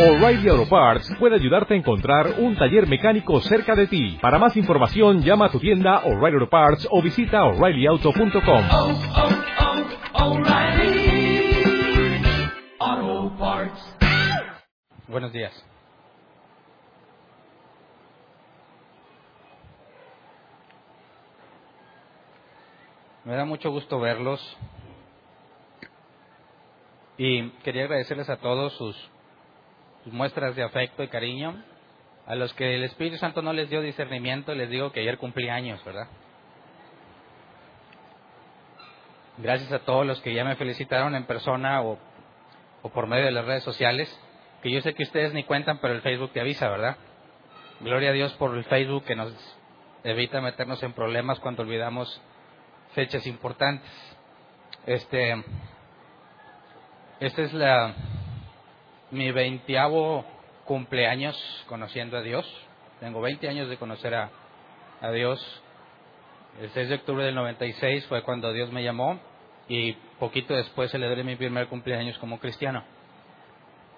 O'Reilly Auto Parts puede ayudarte a encontrar un taller mecánico cerca de ti. Para más información, llama a tu tienda O'Reilly Auto Parts o visita oreillyauto.com. oh, oh, Parts. Buenos días. Me da mucho gusto verlos y quería agradecerles a todos sus, muestras de afecto y cariño. A los que el Espíritu Santo no les dio discernimiento, les digo que ayer cumplí años, ¿verdad? Gracias a todos los que ya me felicitaron en persona o, o por medio de las redes sociales, que yo sé que ustedes ni cuentan, pero el Facebook te avisa, ¿verdad? Gloria a Dios por el Facebook que nos evita meternos en problemas cuando olvidamos fechas importantes. Este, este es la mi veintiavo cumpleaños conociendo a Dios. Tengo 20 años de conocer a, a Dios. El 6 de octubre del 96 fue cuando Dios me llamó y poquito después celebré mi primer cumpleaños como cristiano.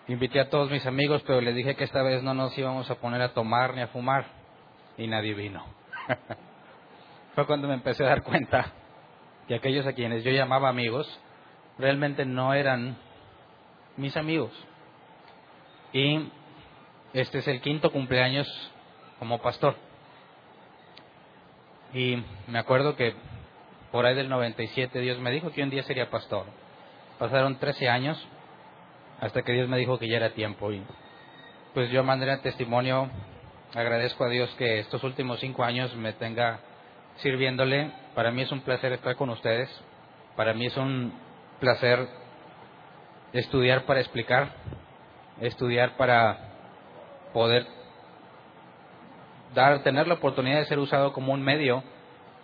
Invité a todos mis amigos, pero les dije que esta vez no nos íbamos a poner a tomar ni a fumar y nadie vino. fue cuando me empecé a dar cuenta que aquellos a quienes yo llamaba amigos realmente no eran mis amigos. Y este es el quinto cumpleaños como pastor. Y me acuerdo que por ahí del 97 Dios me dijo que un día sería pastor. Pasaron 13 años hasta que Dios me dijo que ya era tiempo. Y pues yo mandaré testimonio, agradezco a Dios que estos últimos cinco años me tenga sirviéndole. Para mí es un placer estar con ustedes. Para mí es un placer estudiar para explicar, estudiar para poder dar, tener la oportunidad de ser usado como un medio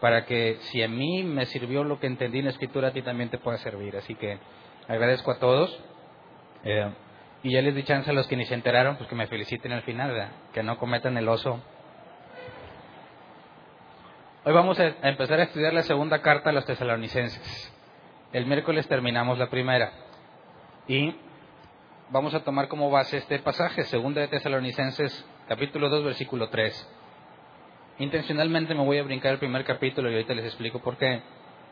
para que si a mí me sirvió lo que entendí en la escritura, a ti también te pueda servir. Así que agradezco a todos. Eh, y ya les di chance a los que ni se enteraron, pues que me feliciten al final, que no cometan el oso. Hoy vamos a empezar a estudiar la segunda carta a los tesalonicenses. El miércoles terminamos la primera. Y vamos a tomar como base este pasaje, segunda de Tesalonicenses, capítulo 2, versículo 3. Intencionalmente me voy a brincar el primer capítulo y ahorita les explico por qué.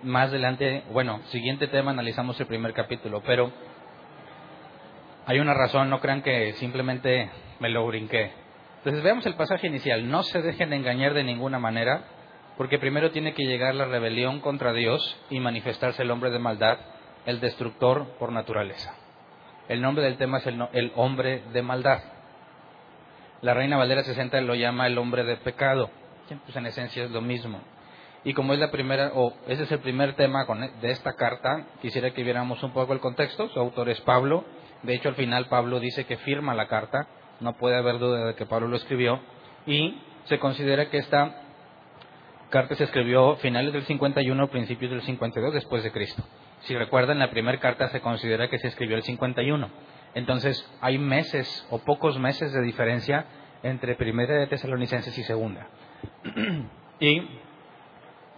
Más adelante, bueno, siguiente tema analizamos el primer capítulo, pero hay una razón, no crean que simplemente me lo brinqué. Entonces veamos el pasaje inicial. No se dejen de engañar de ninguna manera, porque primero tiene que llegar la rebelión contra Dios y manifestarse el hombre de maldad, el destructor por naturaleza. El nombre del tema es el, no, el hombre de maldad. La Reina Valera 60 lo llama el hombre de pecado. Pues en esencia es lo mismo. Y como es la primera, o ese es el primer tema con, de esta carta, quisiera que viéramos un poco el contexto. Su autor es Pablo. De hecho, al final Pablo dice que firma la carta. No puede haber duda de que Pablo lo escribió. Y se considera que esta carta se escribió finales del 51, principios del 52 después de Cristo. Si recuerdan, la primera carta se considera que se escribió el 51. Entonces, hay meses o pocos meses de diferencia entre primera de Tesalonicenses y segunda. y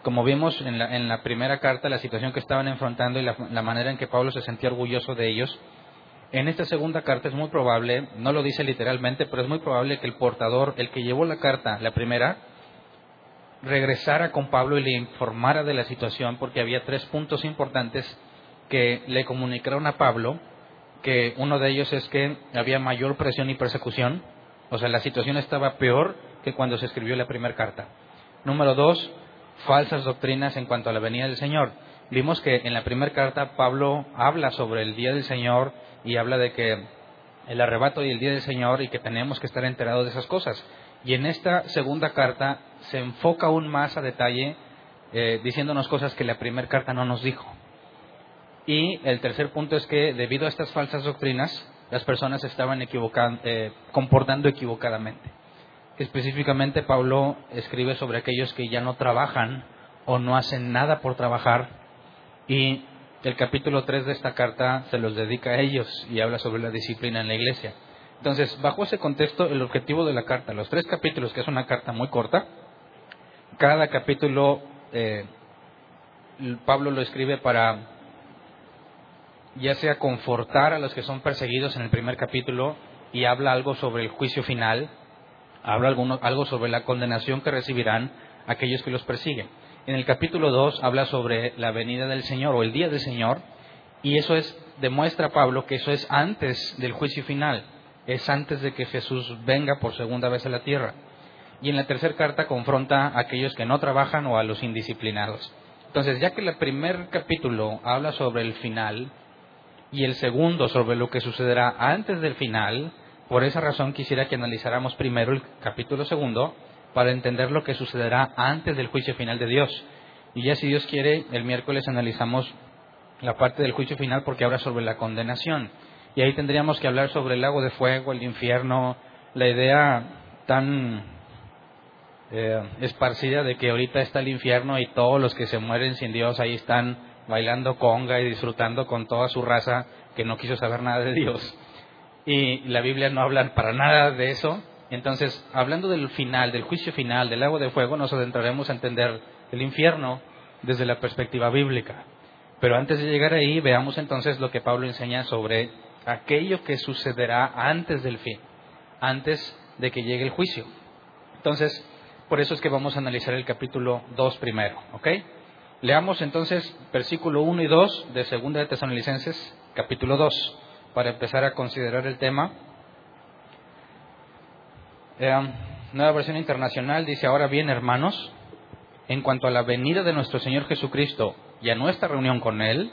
como vimos en la, en la, primera carta, la situación que estaban enfrentando y la, la, manera en que Pablo se sentía orgulloso de ellos, en esta segunda carta es muy probable, no lo dice literalmente, pero es muy probable que el portador, el que llevó la carta, la primera, regresara con Pablo y le informara de la situación, porque había tres puntos importantes que le comunicaron a Pablo, que uno de ellos es que había mayor presión y persecución, o sea, la situación estaba peor que cuando se escribió la primera carta. Número dos, falsas doctrinas en cuanto a la venida del Señor. Vimos que en la primera carta Pablo habla sobre el día del Señor y habla de que el arrebato y el día del Señor y que tenemos que estar enterados de esas cosas. Y en esta segunda carta se enfoca aún más a detalle eh, diciéndonos cosas que la primera carta no nos dijo. Y el tercer punto es que debido a estas falsas doctrinas, las personas estaban eh, comportando equivocadamente. Específicamente Pablo escribe sobre aquellos que ya no trabajan o no hacen nada por trabajar y el capítulo 3 de esta carta se los dedica a ellos y habla sobre la disciplina en la iglesia. Entonces, bajo ese contexto, el objetivo de la carta, los tres capítulos, que es una carta muy corta, cada capítulo eh, Pablo lo escribe para ya sea confortar a los que son perseguidos en el primer capítulo y habla algo sobre el juicio final, habla algo sobre la condenación que recibirán aquellos que los persiguen. En el capítulo 2 habla sobre la venida del Señor o el día del Señor, y eso es, demuestra Pablo que eso es antes del juicio final, es antes de que Jesús venga por segunda vez a la tierra. Y en la tercera carta confronta a aquellos que no trabajan o a los indisciplinados. Entonces, ya que el primer capítulo habla sobre el final y el segundo sobre lo que sucederá antes del final, por esa razón quisiera que analizáramos primero el capítulo segundo para entender lo que sucederá antes del juicio final de Dios. Y ya si Dios quiere, el miércoles analizamos la parte del juicio final porque habla sobre la condenación. Y ahí tendríamos que hablar sobre el lago de fuego, el infierno, la idea tan eh, esparcida de que ahorita está el infierno y todos los que se mueren sin Dios ahí están bailando conga y disfrutando con toda su raza que no quiso saber nada de Dios. Y la Biblia no habla para nada de eso. Entonces, hablando del final, del juicio final, del lago de fuego, nos adentraremos a entender el infierno desde la perspectiva bíblica. Pero antes de llegar ahí, veamos entonces lo que Pablo enseña sobre aquello que sucederá antes del fin, antes de que llegue el juicio. Entonces, por eso es que vamos a analizar el capítulo 2 primero, ¿ok? Leamos entonces versículo 1 y 2 de 2 de Tesalonicenses, capítulo 2, para empezar a considerar el tema. Eh, nueva versión internacional dice, ahora bien, hermanos, en cuanto a la venida de nuestro Señor Jesucristo y a nuestra reunión con Él,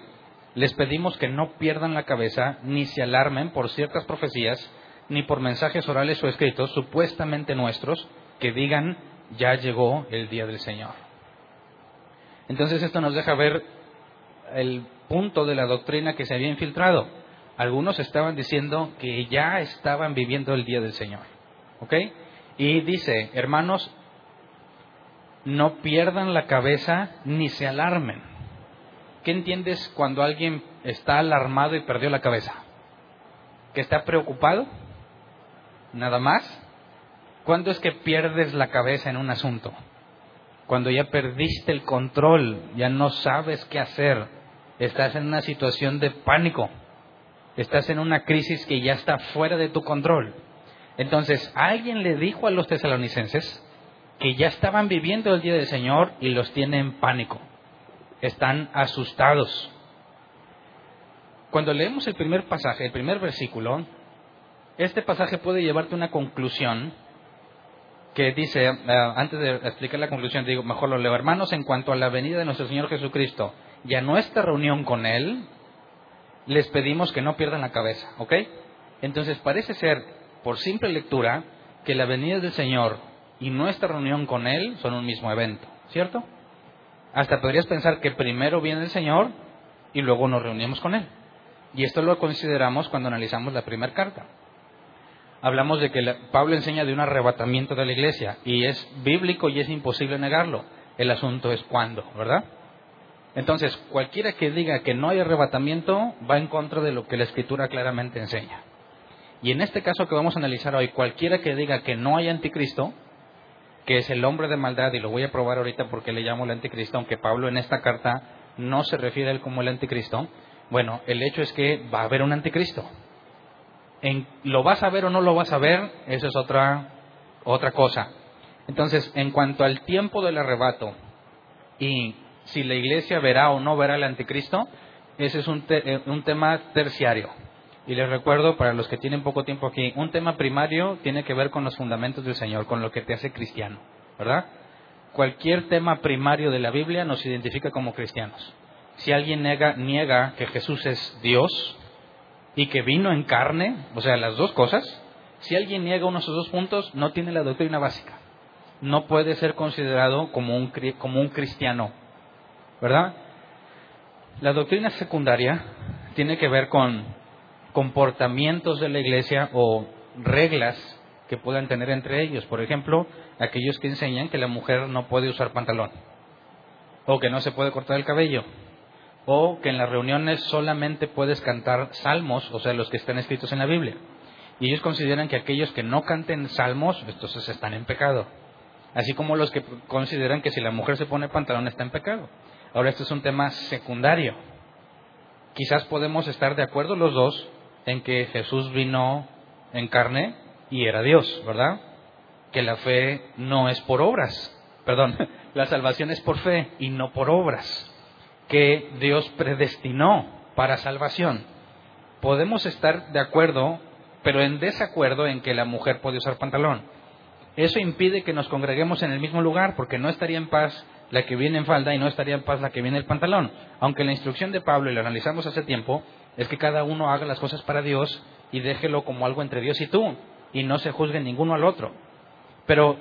les pedimos que no pierdan la cabeza ni se alarmen por ciertas profecías, ni por mensajes orales o escritos supuestamente nuestros que digan ya llegó el día del Señor. Entonces esto nos deja ver el punto de la doctrina que se había infiltrado. Algunos estaban diciendo que ya estaban viviendo el día del Señor. ¿Ok? Y dice, hermanos, no pierdan la cabeza ni se alarmen. ¿Qué entiendes cuando alguien está alarmado y perdió la cabeza? ¿Que está preocupado? ¿Nada más? ¿Cuándo es que pierdes la cabeza en un asunto? Cuando ya perdiste el control, ya no sabes qué hacer, estás en una situación de pánico, estás en una crisis que ya está fuera de tu control. Entonces, alguien le dijo a los tesalonicenses que ya estaban viviendo el día del Señor y los tiene en pánico, están asustados. Cuando leemos el primer pasaje, el primer versículo, este pasaje puede llevarte a una conclusión que dice, uh, antes de explicar la conclusión, digo, mejor lo leo, hermanos, en cuanto a la venida de nuestro Señor Jesucristo y a nuestra reunión con Él, les pedimos que no pierdan la cabeza, ¿ok? Entonces parece ser, por simple lectura, que la venida del Señor y nuestra reunión con Él son un mismo evento, ¿cierto? Hasta podrías pensar que primero viene el Señor y luego nos reunimos con Él. Y esto lo consideramos cuando analizamos la primera carta hablamos de que Pablo enseña de un arrebatamiento de la iglesia y es bíblico y es imposible negarlo. El asunto es cuándo, ¿verdad? Entonces, cualquiera que diga que no hay arrebatamiento va en contra de lo que la escritura claramente enseña. Y en este caso que vamos a analizar hoy, cualquiera que diga que no hay anticristo, que es el hombre de maldad, y lo voy a probar ahorita porque le llamo el anticristo, aunque Pablo en esta carta no se refiere a él como el anticristo, bueno, el hecho es que va a haber un anticristo. ¿Lo vas a ver o no lo vas a ver? Eso es otra, otra cosa. Entonces, en cuanto al tiempo del arrebato y si la iglesia verá o no verá el anticristo, ese es un, te, un tema terciario. Y les recuerdo, para los que tienen poco tiempo aquí, un tema primario tiene que ver con los fundamentos del Señor, con lo que te hace cristiano, ¿verdad? Cualquier tema primario de la Biblia nos identifica como cristianos. Si alguien niega, niega que Jesús es Dios, y que vino en carne, o sea, las dos cosas, si alguien niega uno de esos dos puntos, no tiene la doctrina básica. No puede ser considerado como un, como un cristiano, ¿verdad? La doctrina secundaria tiene que ver con comportamientos de la iglesia o reglas que puedan tener entre ellos. Por ejemplo, aquellos que enseñan que la mujer no puede usar pantalón o que no se puede cortar el cabello o que en las reuniones solamente puedes cantar salmos, o sea, los que están escritos en la Biblia. Y ellos consideran que aquellos que no canten salmos, entonces están en pecado. Así como los que consideran que si la mujer se pone pantalón está en pecado. Ahora, esto es un tema secundario. Quizás podemos estar de acuerdo los dos en que Jesús vino en carne y era Dios, ¿verdad? Que la fe no es por obras, perdón, la salvación es por fe y no por obras, que Dios predestinó para salvación. Podemos estar de acuerdo, pero en desacuerdo en que la mujer puede usar pantalón. Eso impide que nos congreguemos en el mismo lugar, porque no estaría en paz la que viene en falda y no estaría en paz la que viene en el pantalón. Aunque la instrucción de Pablo, y lo analizamos hace tiempo, es que cada uno haga las cosas para Dios y déjelo como algo entre Dios y tú, y no se juzgue ninguno al otro. Pero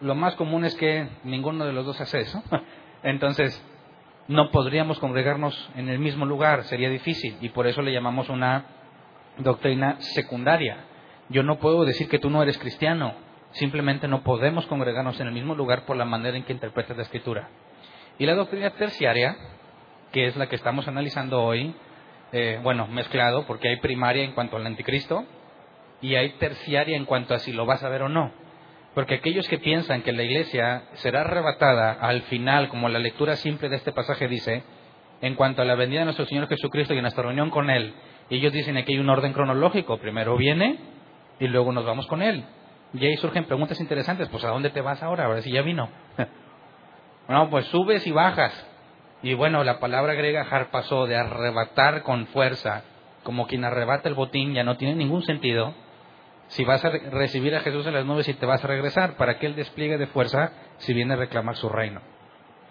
lo más común es que ninguno de los dos hace eso. Entonces, no podríamos congregarnos en el mismo lugar, sería difícil, y por eso le llamamos una doctrina secundaria. Yo no puedo decir que tú no eres cristiano, simplemente no podemos congregarnos en el mismo lugar por la manera en que interpretas la escritura. Y la doctrina terciaria, que es la que estamos analizando hoy, eh, bueno, mezclado, porque hay primaria en cuanto al anticristo y hay terciaria en cuanto a si lo vas a ver o no. Porque aquellos que piensan que la iglesia será arrebatada al final, como la lectura simple de este pasaje dice, en cuanto a la venida de nuestro Señor Jesucristo y nuestra reunión con Él, ellos dicen que hay un orden cronológico, primero viene y luego nos vamos con Él. Y ahí surgen preguntas interesantes, pues ¿a dónde te vas ahora? Ahora si ya vino. bueno, pues subes y bajas. Y bueno, la palabra griega harpasó, de arrebatar con fuerza, como quien arrebata el botín, ya no tiene ningún sentido. Si vas a recibir a Jesús en las nubes y te vas a regresar, ¿para qué el despliegue de fuerza si viene a reclamar su reino?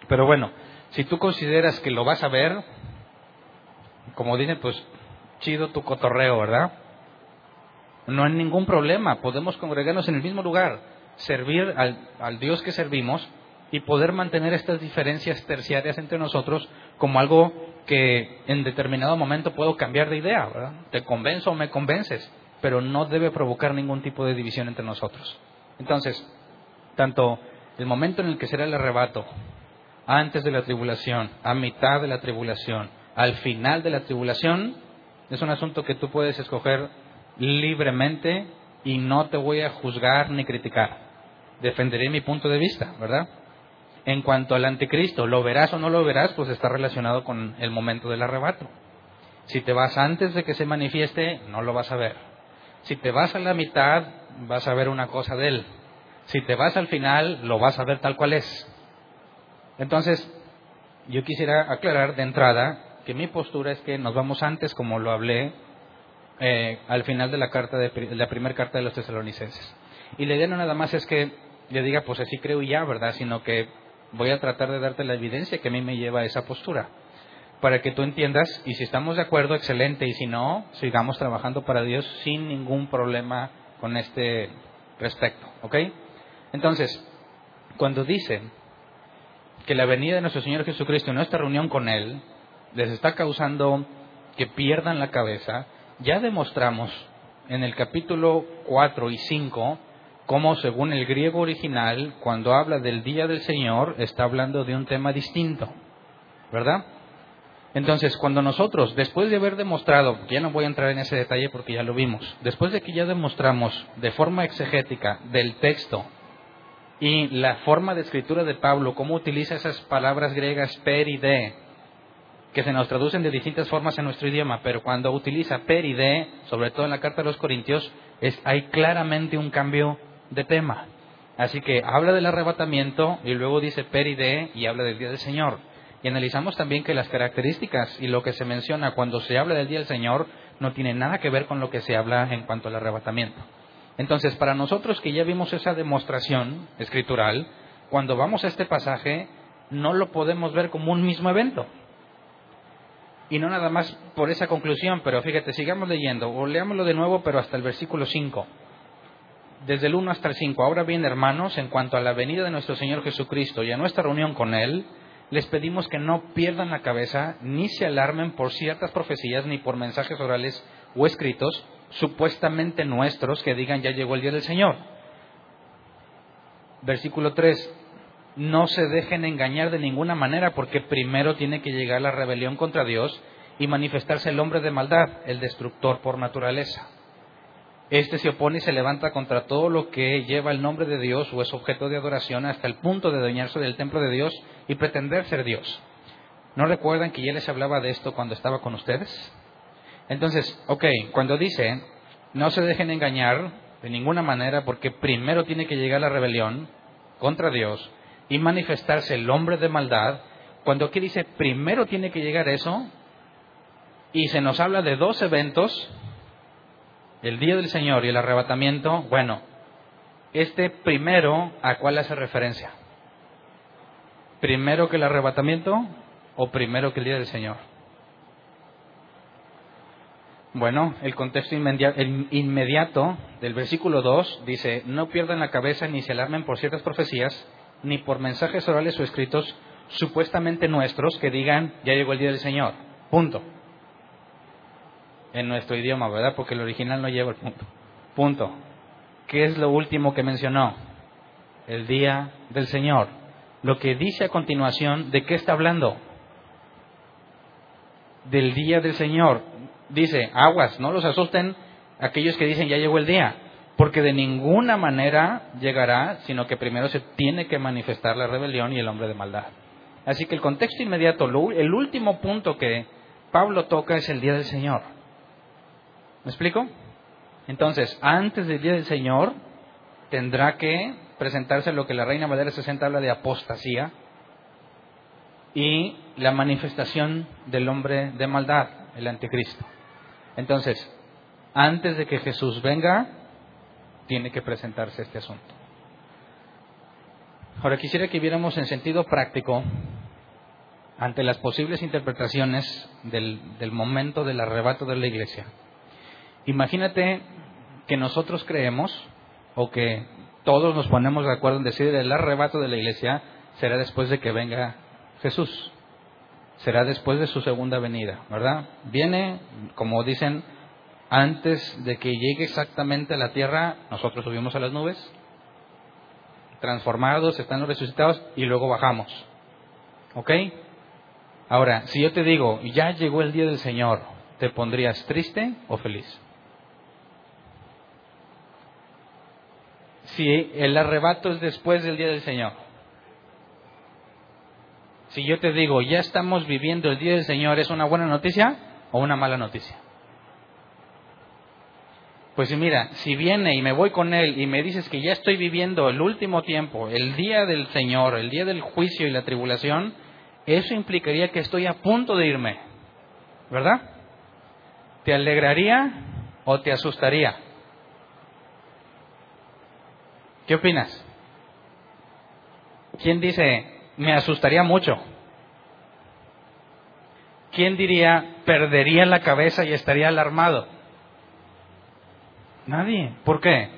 Pero bueno, si tú consideras que lo vas a ver, como dicen, pues chido tu cotorreo, ¿verdad? No hay ningún problema, podemos congregarnos en el mismo lugar, servir al, al Dios que servimos y poder mantener estas diferencias terciarias entre nosotros como algo que en determinado momento puedo cambiar de idea, ¿verdad? Te convenzo o me convences, pero no debe provocar ningún tipo de división entre nosotros. Entonces, tanto el momento en el que será el arrebato, antes de la tribulación, a mitad de la tribulación, al final de la tribulación, es un asunto que tú puedes escoger libremente y no te voy a juzgar ni criticar. Defenderé mi punto de vista, ¿verdad? En cuanto al anticristo, lo verás o no lo verás, pues está relacionado con el momento del arrebato. Si te vas antes de que se manifieste, no lo vas a ver. Si te vas a la mitad, vas a ver una cosa de él. Si te vas al final, lo vas a ver tal cual es. Entonces, yo quisiera aclarar de entrada que mi postura es que nos vamos antes, como lo hablé eh, al final de la carta de, la primera carta de los tesalonicenses. Y la idea no nada más es que yo diga, pues así creo ya, ¿verdad? Sino que voy a tratar de darte la evidencia que a mí me lleva a esa postura, para que tú entiendas, y si estamos de acuerdo, excelente, y si no, sigamos trabajando para Dios sin ningún problema con este respecto, ¿ok? Entonces, cuando dicen que la venida de nuestro Señor Jesucristo y nuestra reunión con Él les está causando que pierdan la cabeza, ya demostramos en el capítulo 4 y 5 cómo según el griego original, cuando habla del día del Señor, está hablando de un tema distinto, ¿verdad? Entonces, cuando nosotros, después de haber demostrado, ya no voy a entrar en ese detalle porque ya lo vimos, después de que ya demostramos de forma exegética del texto y la forma de escritura de Pablo, cómo utiliza esas palabras griegas per y de, que se nos traducen de distintas formas en nuestro idioma, pero cuando utiliza per y de, sobre todo en la carta de los Corintios, es, hay claramente un cambio de tema. Así que habla del arrebatamiento y luego dice peride y habla del día del Señor. Y analizamos también que las características y lo que se menciona cuando se habla del día del Señor no tiene nada que ver con lo que se habla en cuanto al arrebatamiento. Entonces, para nosotros que ya vimos esa demostración escritural, cuando vamos a este pasaje, no lo podemos ver como un mismo evento. Y no nada más por esa conclusión, pero fíjate, sigamos leyendo, o leámoslo de nuevo, pero hasta el versículo 5 desde el 1 hasta el 5. Ahora bien, hermanos, en cuanto a la venida de nuestro Señor Jesucristo y a nuestra reunión con Él, les pedimos que no pierdan la cabeza ni se alarmen por ciertas profecías ni por mensajes orales o escritos supuestamente nuestros que digan ya llegó el día del Señor. Versículo 3. No se dejen engañar de ninguna manera porque primero tiene que llegar la rebelión contra Dios y manifestarse el hombre de maldad, el destructor por naturaleza este se opone y se levanta contra todo lo que lleva el nombre de Dios o es objeto de adoración hasta el punto de dañarse del templo de Dios y pretender ser Dios. ¿No recuerdan que ya les hablaba de esto cuando estaba con ustedes? Entonces, ok, cuando dice No se dejen engañar de ninguna manera porque primero tiene que llegar la rebelión contra Dios y manifestarse el hombre de maldad. Cuando aquí dice primero tiene que llegar eso y se nos habla de dos eventos, el día del Señor y el arrebatamiento, bueno, este primero a cuál hace referencia? ¿Primero que el arrebatamiento o primero que el día del Señor? Bueno, el contexto inmediato del versículo 2 dice, no pierdan la cabeza ni se alarmen por ciertas profecías, ni por mensajes orales o escritos supuestamente nuestros que digan, ya llegó el día del Señor. Punto. En nuestro idioma, ¿verdad? Porque el original no lleva el punto. Punto. ¿Qué es lo último que mencionó? El día del Señor. Lo que dice a continuación, ¿de qué está hablando? Del día del Señor dice, aguas, no los asusten aquellos que dicen ya llegó el día, porque de ninguna manera llegará, sino que primero se tiene que manifestar la rebelión y el hombre de maldad. Así que el contexto inmediato, el último punto que Pablo toca es el día del Señor. ¿Me explico? Entonces, antes del día del Señor, tendrá que presentarse lo que la Reina Valera 60 habla de apostasía y la manifestación del hombre de maldad, el anticristo. Entonces, antes de que Jesús venga, tiene que presentarse este asunto. Ahora quisiera que viéramos en sentido práctico, ante las posibles interpretaciones del, del momento del arrebato de la iglesia. Imagínate que nosotros creemos, o que todos nos ponemos de acuerdo en decir el arrebato de la iglesia será después de que venga Jesús será después de su segunda venida, ¿verdad? Viene, como dicen, antes de que llegue exactamente a la tierra, nosotros subimos a las nubes, transformados, están resucitados y luego bajamos. ¿Ok? Ahora, si yo te digo, ya llegó el día del Señor, ¿te pondrías triste o feliz? Si el arrebato es después del día del Señor, si yo te digo, ya estamos viviendo el día del Señor, ¿es una buena noticia o una mala noticia? Pues mira, si viene y me voy con Él y me dices que ya estoy viviendo el último tiempo, el día del Señor, el día del juicio y la tribulación, eso implicaría que estoy a punto de irme, ¿verdad? ¿Te alegraría o te asustaría? ¿Qué opinas? ¿Quién dice, me asustaría mucho. ¿Quién diría, perdería la cabeza y estaría alarmado? Nadie. ¿Por qué?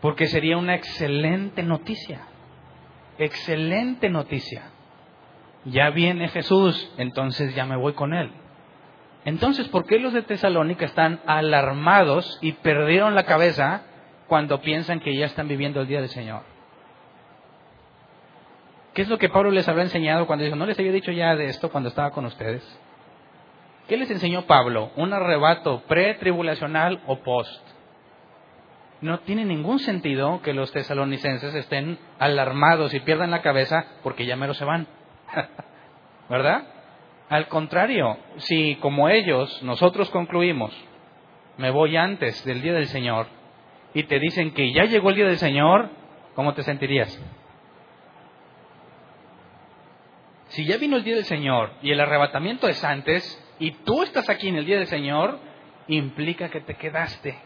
Porque sería una excelente noticia. Excelente noticia. Ya viene Jesús, entonces ya me voy con él. Entonces, ¿por qué los de Tesalónica están alarmados y perdieron la cabeza cuando piensan que ya están viviendo el día del Señor? ¿Qué es lo que Pablo les habrá enseñado cuando dijo, no les había dicho ya de esto cuando estaba con ustedes? ¿Qué les enseñó Pablo? ¿Un arrebato pre-tribulacional o post? No tiene ningún sentido que los tesalonicenses estén alarmados y pierdan la cabeza porque ya mero se van. ¿Verdad? Al contrario, si como ellos nosotros concluimos, me voy antes del día del Señor, y te dicen que ya llegó el día del Señor, ¿cómo te sentirías? Si ya vino el día del Señor y el arrebatamiento es antes, y tú estás aquí en el día del Señor, implica que te quedaste,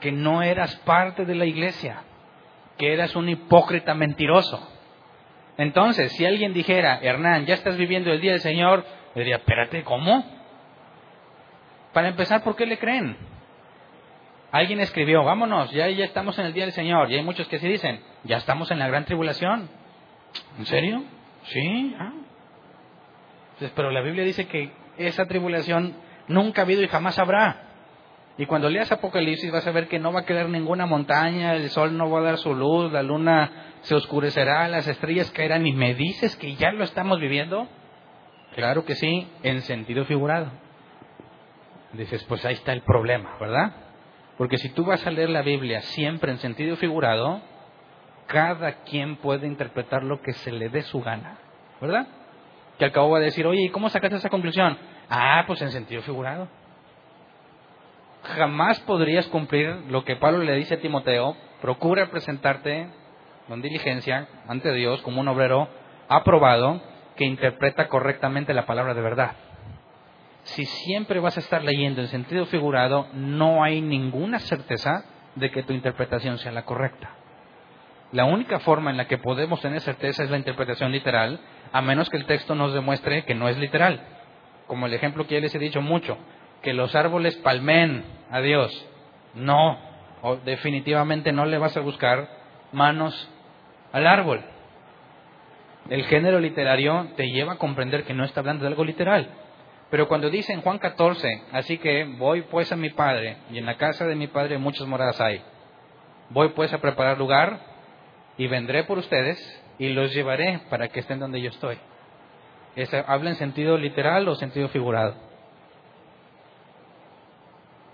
que no eras parte de la iglesia, que eras un hipócrita mentiroso. Entonces, si alguien dijera, Hernán, ya estás viviendo el día del Señor, le diría, espérate, ¿cómo? Para empezar, ¿por qué le creen? Alguien escribió, vámonos, ya, ya estamos en el día del Señor. Y hay muchos que se dicen, ya estamos en la gran tribulación. ¿En serio? Sí. Ah. pero la Biblia dice que esa tribulación nunca ha habido y jamás habrá. Y cuando leas Apocalipsis vas a ver que no va a quedar ninguna montaña, el sol no va a dar su luz, la luna se oscurecerá, las estrellas caerán. ¿Y me dices que ya lo estamos viviendo? Claro que sí, en sentido figurado. Dices, pues ahí está el problema, ¿verdad? Porque si tú vas a leer la Biblia siempre en sentido figurado, cada quien puede interpretar lo que se le dé su gana, ¿verdad? Que al cabo va a decir, oye, ¿y cómo sacaste esa conclusión? Ah, pues en sentido figurado. jamás podrías cumplir lo que Pablo le dice a Timoteo, procura presentarte con diligencia ante Dios como un obrero aprobado que interpreta correctamente la palabra de verdad. Si siempre vas a estar leyendo en sentido figurado, no hay ninguna certeza de que tu interpretación sea la correcta. La única forma en la que podemos tener certeza es la interpretación literal, a menos que el texto nos demuestre que no es literal. Como el ejemplo que ya les he dicho mucho, que los árboles palmen a Dios. No, o definitivamente no le vas a buscar manos al árbol. El género literario te lleva a comprender que no está hablando de algo literal. Pero cuando dice en Juan 14, así que voy pues a mi padre, y en la casa de mi padre muchas moradas hay, voy pues a preparar lugar, y vendré por ustedes, y los llevaré para que estén donde yo estoy. ¿Habla en sentido literal o sentido figurado?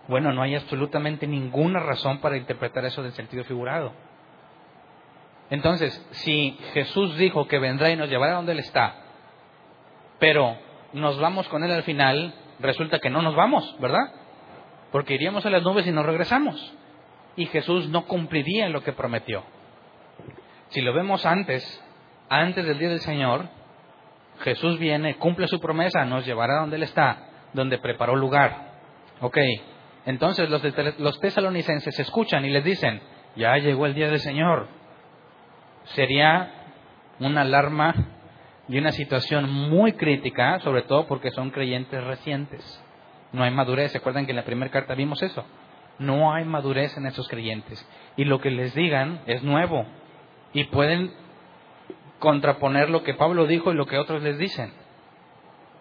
Bueno, no hay absolutamente ninguna razón para interpretar eso del sentido figurado. Entonces, si Jesús dijo que vendrá y nos llevará donde Él está, pero nos vamos con Él al final, resulta que no nos vamos, ¿verdad? Porque iríamos a las nubes y nos regresamos. Y Jesús no cumpliría lo que prometió. Si lo vemos antes, antes del día del Señor, Jesús viene, cumple su promesa, nos llevará donde Él está, donde preparó lugar. Ok, entonces los, los tesalonicenses escuchan y les dicen, ya llegó el día del Señor. Sería una alarma y una situación muy crítica, sobre todo porque son creyentes recientes. No hay madurez. ¿Se acuerdan que en la primera carta vimos eso? No hay madurez en esos creyentes. Y lo que les digan es nuevo. Y pueden contraponer lo que Pablo dijo y lo que otros les dicen.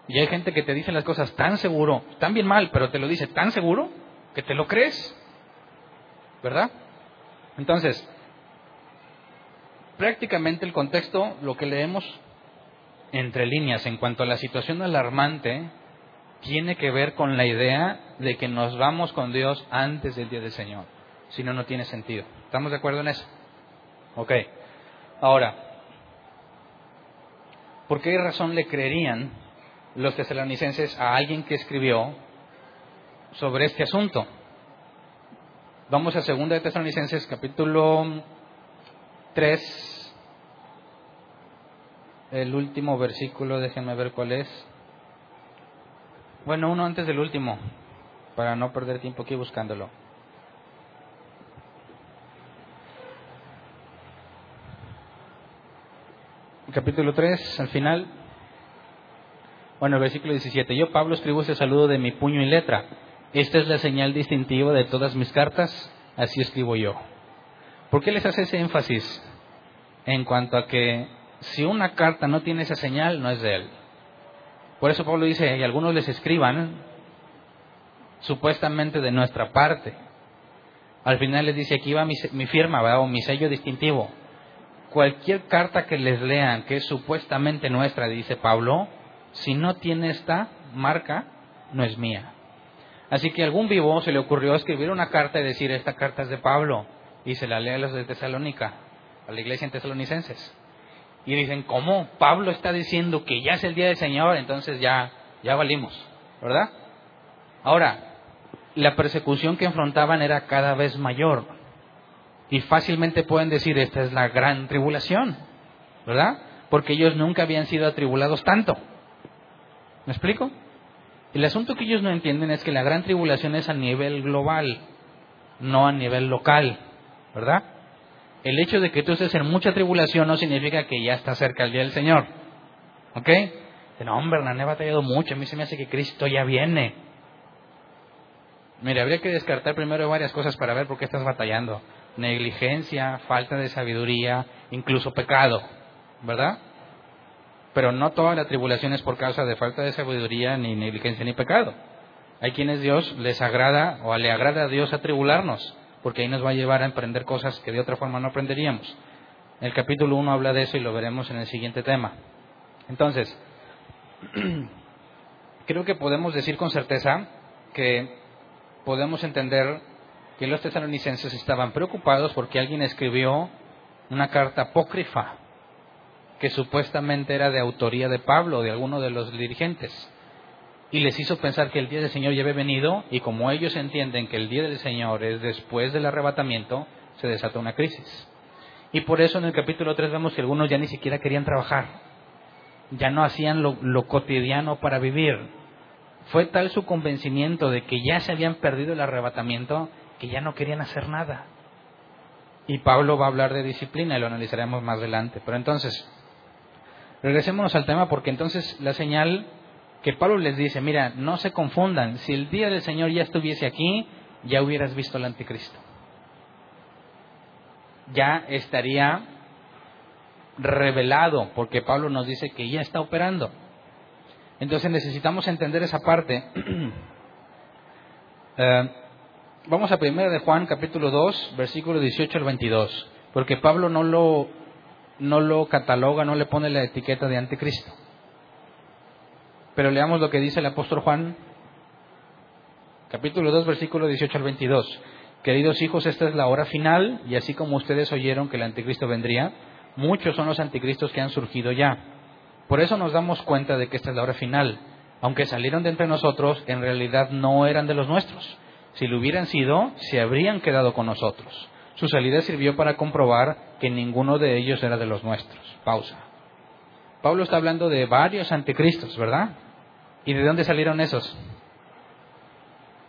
Y hay gente que te dice las cosas tan seguro, tan bien mal, pero te lo dice tan seguro que te lo crees. ¿Verdad? Entonces, prácticamente el contexto, lo que leemos entre líneas en cuanto a la situación alarmante, tiene que ver con la idea de que nos vamos con Dios antes del día del Señor. Si no, no tiene sentido. ¿Estamos de acuerdo en eso? Ok. Ahora, ¿por qué razón le creerían los tesalonicenses a alguien que escribió sobre este asunto. Vamos a 2 de Tesalonicenses capítulo 3, el último versículo, déjenme ver cuál es. Bueno, uno antes del último, para no perder tiempo aquí buscándolo. Capítulo 3, al final. Bueno, versículo 17. Yo, Pablo, escribo este saludo de mi puño y letra esta es la señal distintiva de todas mis cartas, así escribo yo. ¿Por qué les hace ese énfasis? En cuanto a que si una carta no tiene esa señal, no es de él. Por eso Pablo dice, y algunos les escriban supuestamente de nuestra parte. Al final les dice, aquí va mi, firma o mi sello distintivo. Cualquier carta que les lean que es supuestamente nuestra, dice Pablo, si no tiene esta marca, no es mía. Así que a algún vivo se le ocurrió escribir una carta y decir, esta carta es de Pablo, y se la lee a los de Tesalónica, a la iglesia en tesalonicenses. Y dicen, ¿cómo? Pablo está diciendo que ya es el día del Señor, entonces ya, ya valimos, ¿verdad? Ahora, la persecución que enfrentaban era cada vez mayor. Y fácilmente pueden decir, esta es la gran tribulación, ¿verdad? Porque ellos nunca habían sido atribulados tanto. ¿Me explico? El asunto que ellos no entienden es que la gran tribulación es a nivel global, no a nivel local, ¿verdad? El hecho de que tú estés en mucha tribulación no significa que ya está cerca el día del Señor. ¿Ok? No, hombre, Hernán he batallado mucho, a mí se me hace que Cristo ya viene. Mire, habría que descartar primero varias cosas para ver por qué estás batallando. Negligencia, falta de sabiduría, incluso pecado, ¿verdad? Pero no toda la tribulación es por causa de falta de sabiduría, ni negligencia, ni pecado. Hay quienes Dios les agrada o le agrada a Dios atribularnos, porque ahí nos va a llevar a emprender cosas que de otra forma no aprenderíamos. El capítulo 1 habla de eso y lo veremos en el siguiente tema. Entonces, creo que podemos decir con certeza que podemos entender que los tesalonicenses estaban preocupados porque alguien escribió una carta apócrifa que supuestamente era de autoría de Pablo de alguno de los dirigentes. Y les hizo pensar que el día del Señor ya había venido y como ellos entienden que el día del Señor es después del arrebatamiento, se desató una crisis. Y por eso en el capítulo 3 vemos que algunos ya ni siquiera querían trabajar, ya no hacían lo, lo cotidiano para vivir. Fue tal su convencimiento de que ya se habían perdido el arrebatamiento que ya no querían hacer nada. Y Pablo va a hablar de disciplina y lo analizaremos más adelante. Pero entonces, regresémonos al tema porque entonces la señal que Pablo les dice, mira, no se confundan, si el día del Señor ya estuviese aquí, ya hubieras visto al anticristo. Ya estaría revelado, porque Pablo nos dice que ya está operando. Entonces necesitamos entender esa parte. Eh, vamos a 1 de Juan capítulo 2, versículo 18 al 22, porque Pablo no lo, no lo cataloga, no le pone la etiqueta de anticristo. Pero leamos lo que dice el apóstol Juan, capítulo 2, versículo 18 al 22. Queridos hijos, esta es la hora final, y así como ustedes oyeron que el anticristo vendría, muchos son los anticristos que han surgido ya. Por eso nos damos cuenta de que esta es la hora final. Aunque salieron de entre nosotros, en realidad no eran de los nuestros. Si lo hubieran sido, se habrían quedado con nosotros. Su salida sirvió para comprobar que ninguno de ellos era de los nuestros. Pausa. Pablo está hablando de varios anticristos, ¿verdad? ¿Y de dónde salieron esos?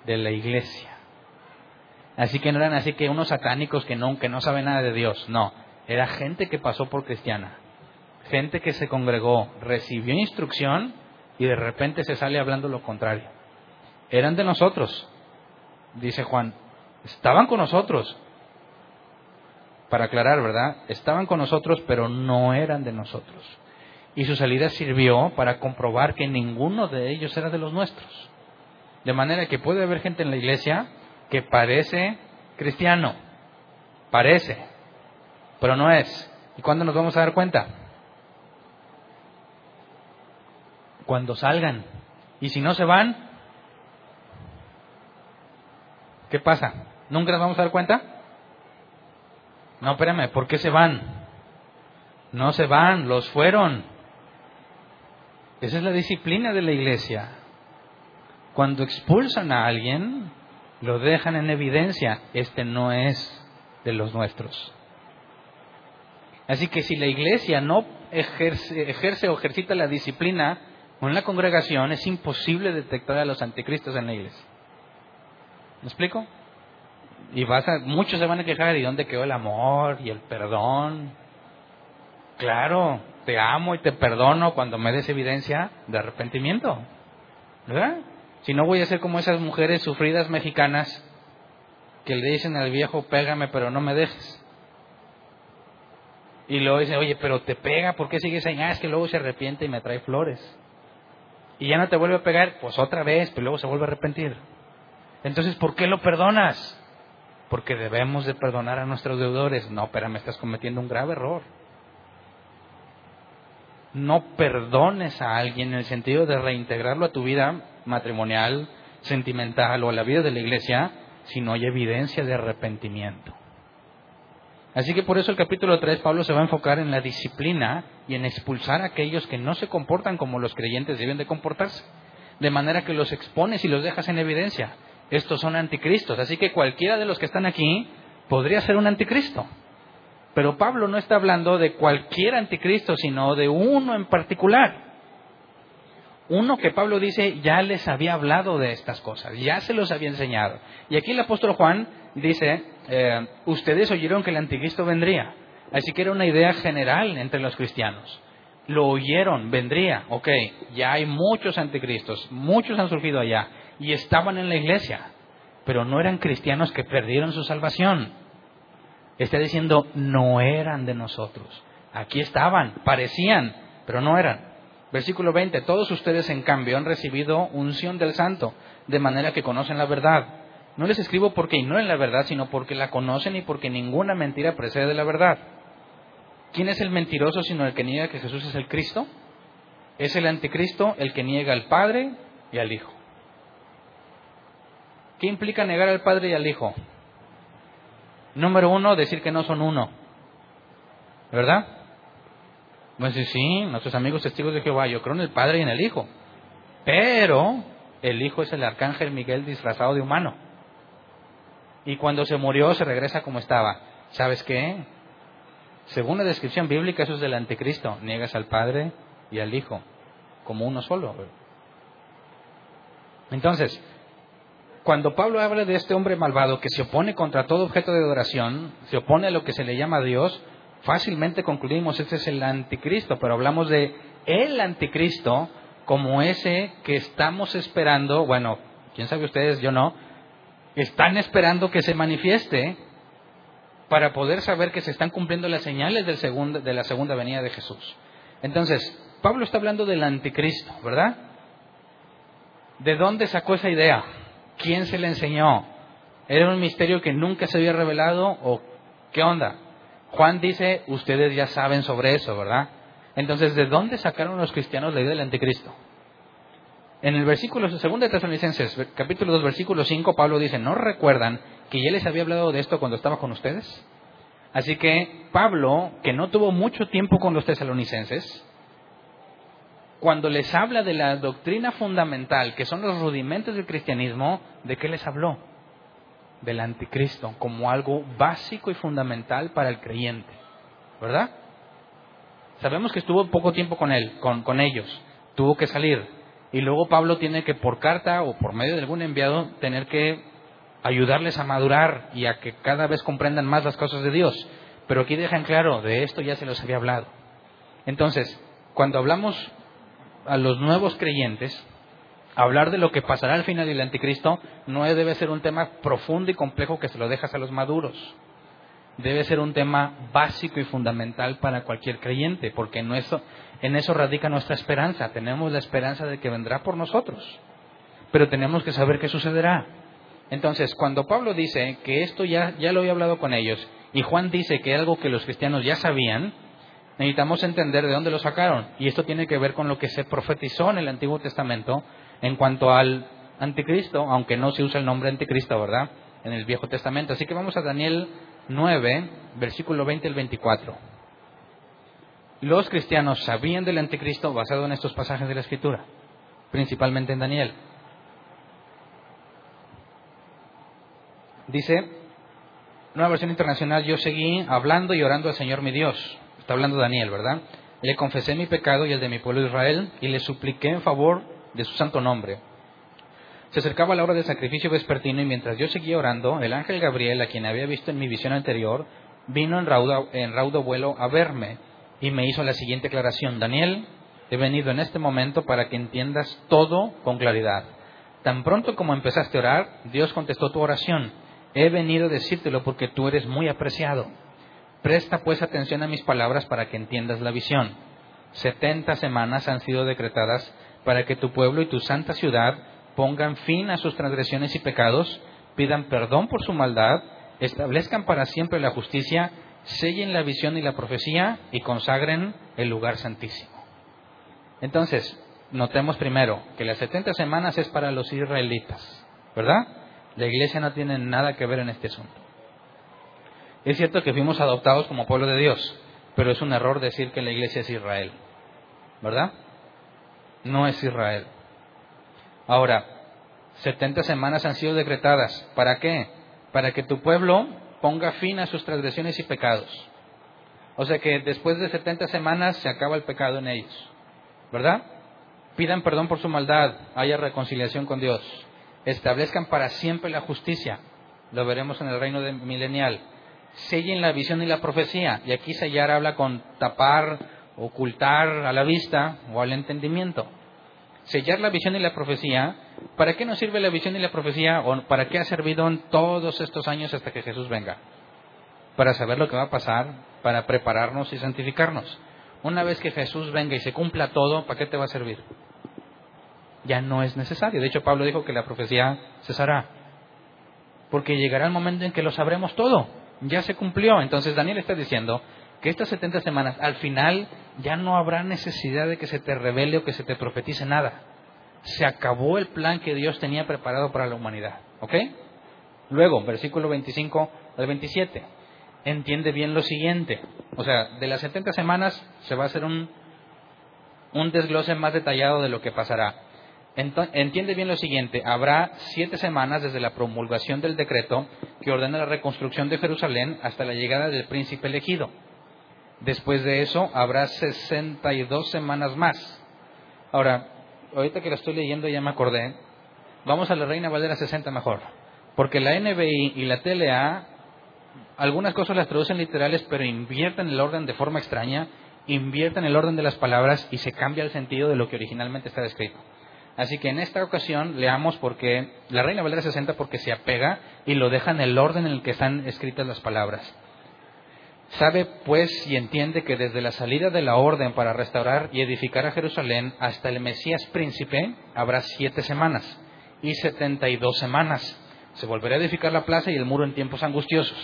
De la iglesia. Así que no eran así que unos satánicos que no, que no saben nada de Dios. No, era gente que pasó por cristiana. Gente que se congregó, recibió instrucción y de repente se sale hablando lo contrario. Eran de nosotros, dice Juan. Estaban con nosotros. Para aclarar, ¿verdad? Estaban con nosotros, pero no eran de nosotros y su salida sirvió para comprobar que ninguno de ellos era de los nuestros. De manera que puede haber gente en la iglesia que parece cristiano, parece, pero no es. ¿Y cuándo nos vamos a dar cuenta? Cuando salgan. Y si no se van, ¿qué pasa? ¿Nunca nos vamos a dar cuenta? No, espérame, ¿por qué se van? No se van, los fueron. Esa es la disciplina de la iglesia. Cuando expulsan a alguien, lo dejan en evidencia. Este no es de los nuestros. Así que si la iglesia no ejerce, ejerce o ejercita la disciplina en la congregación, es imposible detectar a los anticristos en la iglesia. ¿Me explico? Y vas a, muchos se van a quejar, ¿y dónde quedó el amor y el perdón? Claro, te amo y te perdono cuando me des evidencia de arrepentimiento. ¿Verdad? Si no voy a ser como esas mujeres sufridas mexicanas que le dicen al viejo, pégame pero no me dejes. Y luego dice, oye, pero te pega, ¿por qué sigues ahí? Ah, es que luego se arrepiente y me trae flores. Y ya no te vuelve a pegar, pues otra vez, pero luego se vuelve a arrepentir. Entonces, ¿por qué lo perdonas? Porque debemos de perdonar a nuestros deudores. No, pero me estás cometiendo un grave error no perdones a alguien en el sentido de reintegrarlo a tu vida matrimonial, sentimental o a la vida de la iglesia, si no hay evidencia de arrepentimiento. Así que por eso el capítulo 3 Pablo se va a enfocar en la disciplina y en expulsar a aquellos que no se comportan como los creyentes deben de comportarse, de manera que los expones y los dejas en evidencia. Estos son anticristos, así que cualquiera de los que están aquí podría ser un anticristo. Pero Pablo no está hablando de cualquier anticristo, sino de uno en particular. Uno que Pablo dice ya les había hablado de estas cosas, ya se los había enseñado. Y aquí el apóstol Juan dice, eh, ustedes oyeron que el anticristo vendría. Así que era una idea general entre los cristianos. Lo oyeron, vendría, ok, ya hay muchos anticristos, muchos han surgido allá y estaban en la iglesia, pero no eran cristianos que perdieron su salvación Está diciendo, no eran de nosotros. Aquí estaban, parecían, pero no eran. Versículo 20, todos ustedes en cambio han recibido unción del santo, de manera que conocen la verdad. No les escribo porque ignoren la verdad, sino porque la conocen y porque ninguna mentira precede de la verdad. ¿Quién es el mentiroso sino el que niega que Jesús es el Cristo? Es el anticristo el que niega al Padre y al Hijo. ¿Qué implica negar al Padre y al Hijo? Número uno, decir que no son uno. ¿Verdad? Pues sí, nuestros amigos testigos de Jehová, yo creo en el Padre y en el Hijo. Pero el Hijo es el arcángel Miguel disfrazado de humano. Y cuando se murió se regresa como estaba. ¿Sabes qué? Según la descripción bíblica, eso es del anticristo. Niegas al Padre y al Hijo como uno solo. Entonces, cuando Pablo habla de este hombre malvado que se opone contra todo objeto de adoración, se opone a lo que se le llama Dios, fácilmente concluimos, este es el anticristo, pero hablamos de el anticristo como ese que estamos esperando, bueno, quién sabe ustedes, yo no, están esperando que se manifieste para poder saber que se están cumpliendo las señales del segundo, de la segunda venida de Jesús. Entonces, Pablo está hablando del anticristo, ¿verdad? ¿De dónde sacó esa idea? ¿Quién se le enseñó? ¿Era un misterio que nunca se había revelado o qué onda? Juan dice, ustedes ya saben sobre eso, ¿verdad? Entonces, ¿de dónde sacaron los cristianos la idea del anticristo? En el versículo 2 de Tesalonicenses, capítulo 2, versículo 5, Pablo dice, ¿no recuerdan que ya les había hablado de esto cuando estaba con ustedes? Así que Pablo, que no tuvo mucho tiempo con los tesalonicenses, cuando les habla de la doctrina fundamental, que son los rudimentos del cristianismo, ¿de qué les habló? Del anticristo, como algo básico y fundamental para el creyente. ¿Verdad? Sabemos que estuvo poco tiempo con él, con, con ellos, tuvo que salir. Y luego Pablo tiene que por carta o por medio de algún enviado tener que ayudarles a madurar y a que cada vez comprendan más las cosas de Dios. Pero aquí dejan claro, de esto ya se los había hablado. Entonces, cuando hablamos a los nuevos creyentes, hablar de lo que pasará al final del anticristo no debe ser un tema profundo y complejo que se lo dejas a los maduros. Debe ser un tema básico y fundamental para cualquier creyente, porque en eso, en eso radica nuestra esperanza. Tenemos la esperanza de que vendrá por nosotros, pero tenemos que saber qué sucederá. Entonces, cuando Pablo dice que esto ya, ya lo había hablado con ellos, y Juan dice que algo que los cristianos ya sabían, necesitamos entender de dónde lo sacaron. Y esto tiene que ver con lo que se profetizó en el Antiguo Testamento en cuanto al anticristo, aunque no se usa el nombre anticristo, ¿verdad? En el Viejo Testamento. Así que vamos a Daniel 9, versículo 20 al 24. Los cristianos sabían del anticristo basado en estos pasajes de la Escritura, principalmente en Daniel. Dice, nueva versión internacional, yo seguí hablando y orando al Señor mi Dios Está hablando Daniel, ¿verdad? Le confesé mi pecado y el de mi pueblo Israel y le supliqué en favor de su santo nombre. Se acercaba la hora del sacrificio vespertino y mientras yo seguía orando, el ángel Gabriel, a quien había visto en mi visión anterior, vino en raudo, en raudo vuelo a verme y me hizo la siguiente aclaración. Daniel, he venido en este momento para que entiendas todo con claridad. Tan pronto como empezaste a orar, Dios contestó tu oración. He venido a decírtelo porque tú eres muy apreciado. Presta pues atención a mis palabras para que entiendas la visión. Setenta semanas han sido decretadas para que tu pueblo y tu santa ciudad pongan fin a sus transgresiones y pecados, pidan perdón por su maldad, establezcan para siempre la justicia, sellen la visión y la profecía y consagren el lugar santísimo. Entonces, notemos primero que las setenta semanas es para los israelitas, ¿verdad? La iglesia no tiene nada que ver en este asunto. Es cierto que fuimos adoptados como pueblo de Dios, pero es un error decir que la iglesia es Israel, ¿verdad? No es Israel. Ahora, 70 semanas han sido decretadas. ¿Para qué? Para que tu pueblo ponga fin a sus transgresiones y pecados. O sea que después de 70 semanas se acaba el pecado en ellos, ¿verdad? Pidan perdón por su maldad, haya reconciliación con Dios, establezcan para siempre la justicia, lo veremos en el reino milenial, sellen la visión y la profecía. Y aquí sellar habla con tapar, ocultar a la vista o al entendimiento. Sellar la visión y la profecía. ¿Para qué nos sirve la visión y la profecía? ¿O para qué ha servido en todos estos años hasta que Jesús venga? Para saber lo que va a pasar, para prepararnos y santificarnos. Una vez que Jesús venga y se cumpla todo, ¿para qué te va a servir? Ya no es necesario. De hecho, Pablo dijo que la profecía cesará. Porque llegará el momento en que lo sabremos todo ya se cumplió. Entonces Daniel está diciendo que estas 70 semanas, al final ya no habrá necesidad de que se te revele o que se te profetice nada. Se acabó el plan que Dios tenía preparado para la humanidad. ¿Ok? Luego, versículo 25 al 27. Entiende bien lo siguiente. O sea, de las 70 semanas se va a hacer un, un desglose más detallado de lo que pasará. Entiende bien lo siguiente, habrá siete semanas desde la promulgación del decreto que ordena la reconstrucción de Jerusalén hasta la llegada del príncipe elegido. Después de eso habrá 62 semanas más. Ahora, ahorita que lo estoy leyendo ya me acordé, vamos a la Reina Valera 60 mejor, porque la NBI y la TLA algunas cosas las traducen literales, pero invierten el orden de forma extraña, invierten el orden de las palabras y se cambia el sentido de lo que originalmente está escrito. Así que en esta ocasión leamos porque la Reina Valera 60 porque se apega y lo deja en el orden en el que están escritas las palabras. Sabe pues y entiende que desde la salida de la orden para restaurar y edificar a Jerusalén hasta el Mesías príncipe habrá siete semanas y setenta y dos semanas. Se volverá a edificar la plaza y el muro en tiempos angustiosos.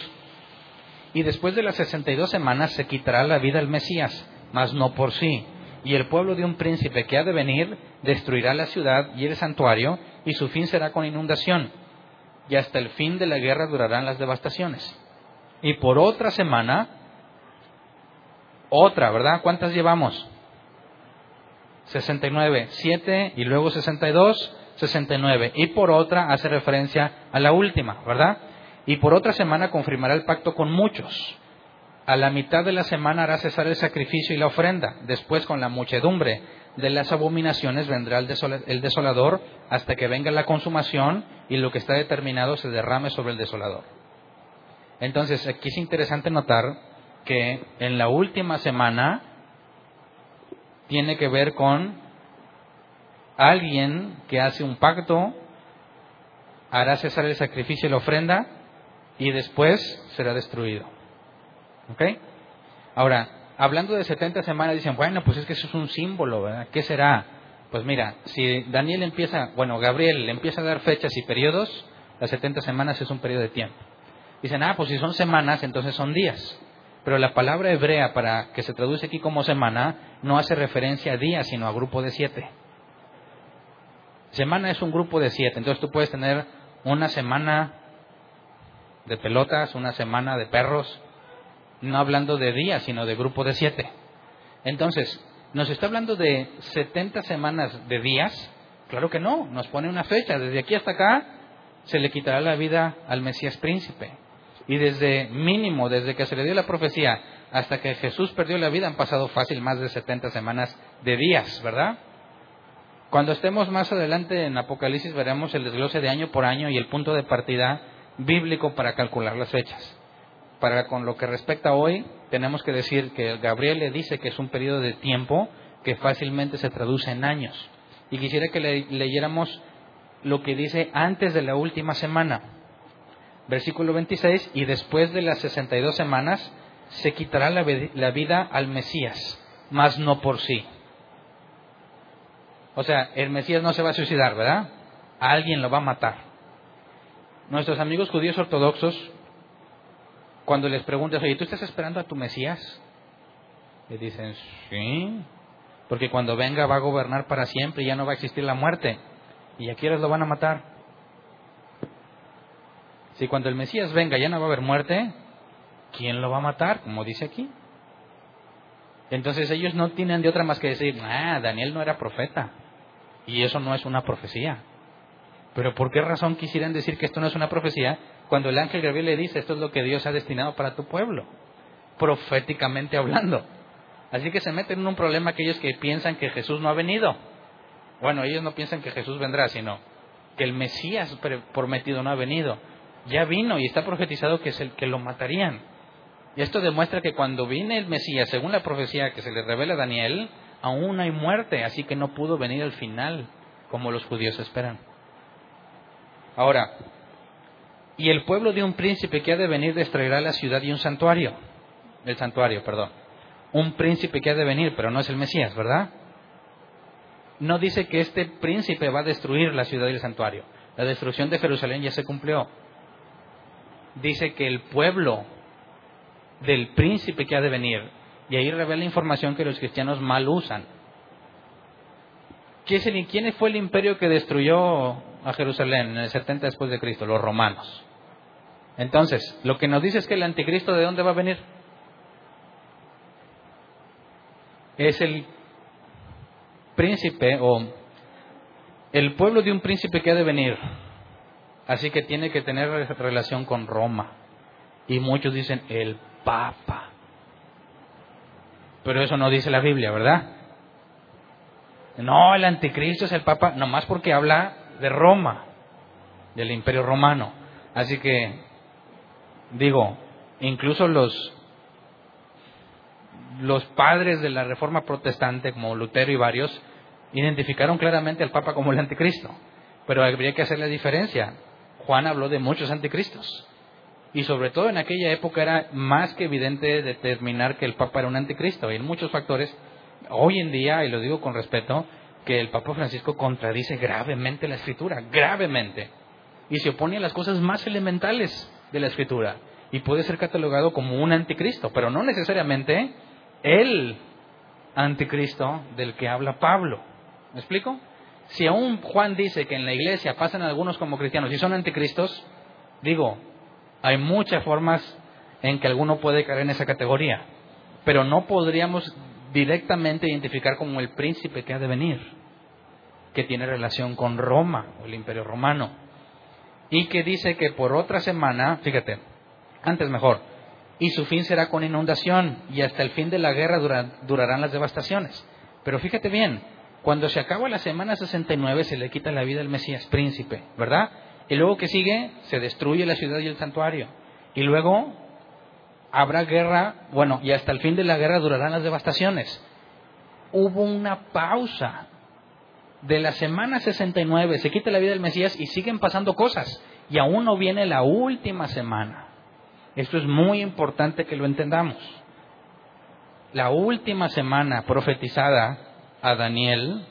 Y después de las sesenta y dos semanas se quitará la vida al Mesías, mas no por sí. Y el pueblo de un príncipe que ha de venir destruirá la ciudad y el santuario, y su fin será con inundación. Y hasta el fin de la guerra durarán las devastaciones. Y por otra semana, otra, ¿verdad? ¿Cuántas llevamos? 69, 7 y luego 62, 69. Y por otra hace referencia a la última, ¿verdad? Y por otra semana confirmará el pacto con muchos. A la mitad de la semana hará cesar el sacrificio y la ofrenda. Después, con la muchedumbre de las abominaciones, vendrá el, desola- el desolador hasta que venga la consumación y lo que está determinado se derrame sobre el desolador. Entonces, aquí es interesante notar que en la última semana tiene que ver con alguien que hace un pacto, hará cesar el sacrificio y la ofrenda y después será destruido. ¿Ok? Ahora, hablando de 70 semanas, dicen, bueno, pues es que eso es un símbolo, ¿verdad? ¿Qué será? Pues mira, si Daniel empieza, bueno, Gabriel empieza a dar fechas y periodos, las 70 semanas es un periodo de tiempo. Dicen, ah, pues si son semanas, entonces son días. Pero la palabra hebrea para que se traduce aquí como semana no hace referencia a días, sino a grupo de siete. Semana es un grupo de siete, entonces tú puedes tener una semana de pelotas, una semana de perros, no hablando de días, sino de grupo de siete. Entonces, ¿nos está hablando de 70 semanas de días? Claro que no, nos pone una fecha. Desde aquí hasta acá se le quitará la vida al Mesías príncipe. Y desde mínimo, desde que se le dio la profecía hasta que Jesús perdió la vida, han pasado fácil más de 70 semanas de días, ¿verdad? Cuando estemos más adelante en Apocalipsis veremos el desglose de año por año y el punto de partida bíblico para calcular las fechas. Para con lo que respecta hoy, tenemos que decir que Gabriel le dice que es un periodo de tiempo que fácilmente se traduce en años. Y quisiera que le- leyéramos lo que dice antes de la última semana. Versículo 26, y después de las 62 semanas se quitará la vida al Mesías, mas no por sí. O sea, el Mesías no se va a suicidar, ¿verdad? Alguien lo va a matar. Nuestros amigos judíos ortodoxos, cuando les preguntas, oye, ¿tú estás esperando a tu Mesías? Le dicen, sí, porque cuando venga va a gobernar para siempre y ya no va a existir la muerte. ¿Y a quiénes lo van a matar? Si cuando el Mesías venga ya no va a haber muerte, ¿quién lo va a matar? Como dice aquí. Entonces ellos no tienen de otra más que decir, ah, Daniel no era profeta. Y eso no es una profecía. Pero ¿por qué razón quisieran decir que esto no es una profecía cuando el ángel Gabriel le dice, esto es lo que Dios ha destinado para tu pueblo? Proféticamente hablando. Así que se meten en un problema aquellos que piensan que Jesús no ha venido. Bueno, ellos no piensan que Jesús vendrá, sino que el Mesías prometido no ha venido. Ya vino y está profetizado que es el que lo matarían. Y esto demuestra que cuando viene el Mesías, según la profecía que se le revela a Daniel, aún hay muerte, así que no pudo venir al final, como los judíos esperan. Ahora, y el pueblo de un príncipe que ha de venir destruirá la ciudad y un santuario. El santuario, perdón. Un príncipe que ha de venir, pero no es el Mesías, ¿verdad? No dice que este príncipe va a destruir la ciudad y el santuario. La destrucción de Jerusalén ya se cumplió. Dice que el pueblo del príncipe que ha de venir, y ahí revela información que los cristianos mal usan. ¿Quién es el- ¿Quién fue el imperio que destruyó a Jerusalén en el 70 después de Cristo? Los romanos. Entonces, lo que nos dice es que el anticristo de dónde va a venir? Es el príncipe o el pueblo de un príncipe que ha de venir, así que tiene que tener relación con Roma. Y muchos dicen el Papa. Pero eso no dice la Biblia, ¿verdad? No, el anticristo es el Papa, nomás porque habla de Roma, del Imperio Romano. Así que, digo, incluso los, los padres de la Reforma Protestante, como Lutero y varios, identificaron claramente al Papa como el anticristo. Pero habría que hacer la diferencia. Juan habló de muchos anticristos. Y sobre todo en aquella época era más que evidente determinar que el Papa era un anticristo. Hay muchos factores. Hoy en día, y lo digo con respeto, que el Papa Francisco contradice gravemente la escritura, gravemente. Y se opone a las cosas más elementales de la escritura. Y puede ser catalogado como un anticristo, pero no necesariamente el anticristo del que habla Pablo. ¿Me explico? Si aún Juan dice que en la iglesia pasan algunos como cristianos y son anticristos, digo, hay muchas formas en que alguno puede caer en esa categoría, pero no podríamos directamente identificar como el príncipe que ha de venir, que tiene relación con Roma o el imperio romano, y que dice que por otra semana, fíjate, antes mejor, y su fin será con inundación, y hasta el fin de la guerra durarán las devastaciones. Pero fíjate bien, cuando se acaba la semana 69 se le quita la vida al Mesías príncipe, ¿verdad? Y luego que sigue, se destruye la ciudad y el santuario. Y luego habrá guerra, bueno, y hasta el fin de la guerra durarán las devastaciones. Hubo una pausa. De la semana 69 se quita la vida del Mesías y siguen pasando cosas. Y aún no viene la última semana. Esto es muy importante que lo entendamos. La última semana profetizada a Daniel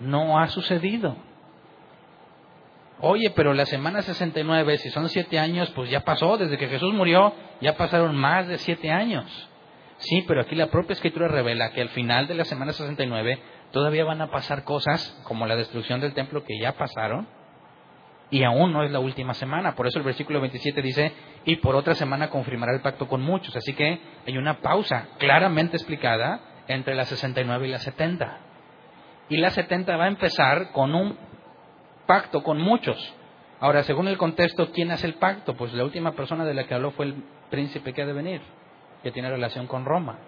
no ha sucedido. Oye, pero la semana 69, si son siete años, pues ya pasó, desde que Jesús murió, ya pasaron más de siete años. Sí, pero aquí la propia escritura revela que al final de la semana 69 todavía van a pasar cosas como la destrucción del templo que ya pasaron y aún no es la última semana. Por eso el versículo 27 dice, y por otra semana confirmará el pacto con muchos. Así que hay una pausa claramente explicada entre la 69 y la 70. Y la 70 va a empezar con un pacto con muchos. Ahora, según el contexto, ¿quién hace el pacto? Pues la última persona de la que habló fue el príncipe que ha de venir, que tiene relación con Roma.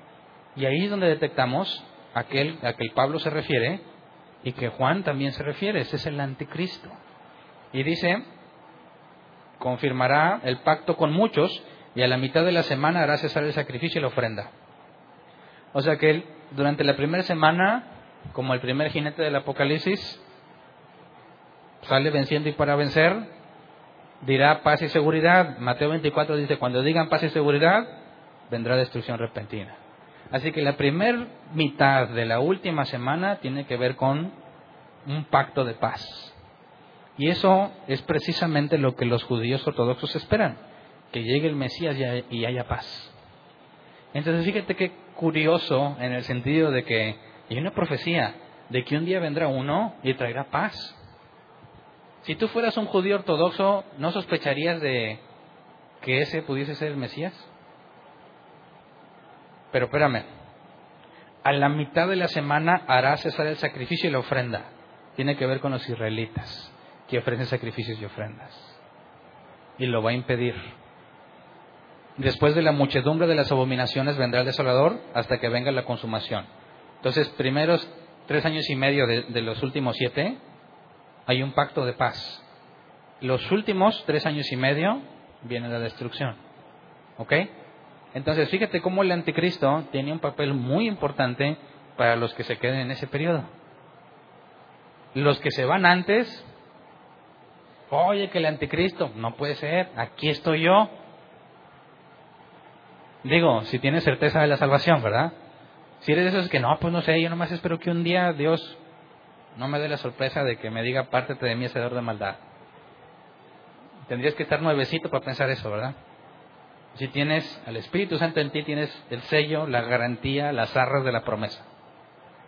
Y ahí es donde detectamos aquel a que Pablo se refiere y que Juan también se refiere, ese es el anticristo. Y dice, confirmará el pacto con muchos y a la mitad de la semana hará cesar el sacrificio y la ofrenda. O sea que él, durante la primera semana, como el primer jinete del Apocalipsis, sale venciendo y para vencer, dirá paz y seguridad. Mateo 24 dice, cuando digan paz y seguridad, vendrá destrucción repentina. Así que la primera mitad de la última semana tiene que ver con un pacto de paz. Y eso es precisamente lo que los judíos ortodoxos esperan, que llegue el Mesías y haya paz. Entonces fíjate qué curioso en el sentido de que hay una profecía de que un día vendrá uno y traerá paz. Si tú fueras un judío ortodoxo, ¿no sospecharías de que ese pudiese ser el Mesías? Pero espérame, a la mitad de la semana hará cesar el sacrificio y la ofrenda. Tiene que ver con los israelitas que ofrecen sacrificios y ofrendas. Y lo va a impedir. Después de la muchedumbre de las abominaciones vendrá el desolador hasta que venga la consumación. Entonces, primeros tres años y medio de, los últimos siete hay un pacto de paz. Los últimos tres años y medio viene la destrucción. ¿Ok? Entonces, fíjate cómo el anticristo tiene un papel muy importante para los que se queden en ese periodo. Los que se van antes, oye, que el anticristo, no puede ser, aquí estoy yo. Digo, si tienes certeza de la salvación, ¿verdad? Si eres de esos que no, pues no sé, yo nomás espero que un día Dios no me dé la sorpresa de que me diga, pártete de mí, hacedor de maldad. Tendrías que estar nuevecito para pensar eso, ¿verdad? Si tienes al Espíritu Santo en ti, tienes el sello, la garantía, las arras de la promesa.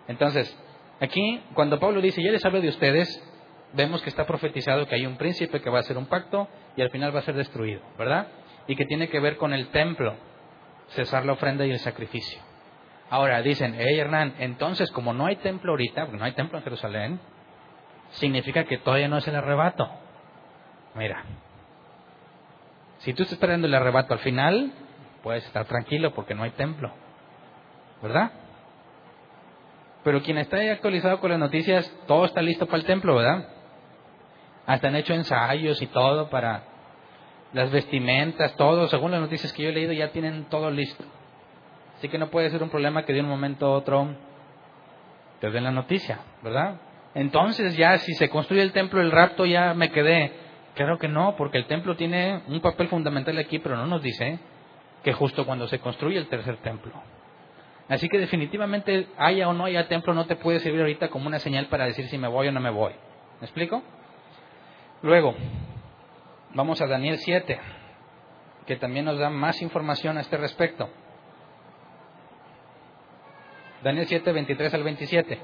Entonces, aquí, cuando Pablo dice, ya les hablo de ustedes, vemos que está profetizado que hay un príncipe que va a hacer un pacto y al final va a ser destruido, ¿verdad? Y que tiene que ver con el templo, cesar la ofrenda y el sacrificio. Ahora dicen, hey Hernán, entonces como no hay templo ahorita, porque no hay templo en Jerusalén, significa que todavía no es el arrebato. Mira, si tú estás esperando el arrebato al final, puedes estar tranquilo porque no hay templo. ¿Verdad? Pero quien está actualizado con las noticias, todo está listo para el templo, ¿verdad? Hasta han hecho ensayos y todo para las vestimentas, todo, según las noticias que yo he leído, ya tienen todo listo. Así que no puede ser un problema que de un momento a otro te den la noticia, ¿verdad? Entonces ya si se construye el templo, el rapto ya me quedé. Claro que no, porque el templo tiene un papel fundamental aquí, pero no nos dice que justo cuando se construye el tercer templo. Así que definitivamente haya o no haya templo no te puede servir ahorita como una señal para decir si me voy o no me voy. ¿Me explico? Luego, vamos a Daniel 7, que también nos da más información a este respecto. Daniel 7, 23 al 27.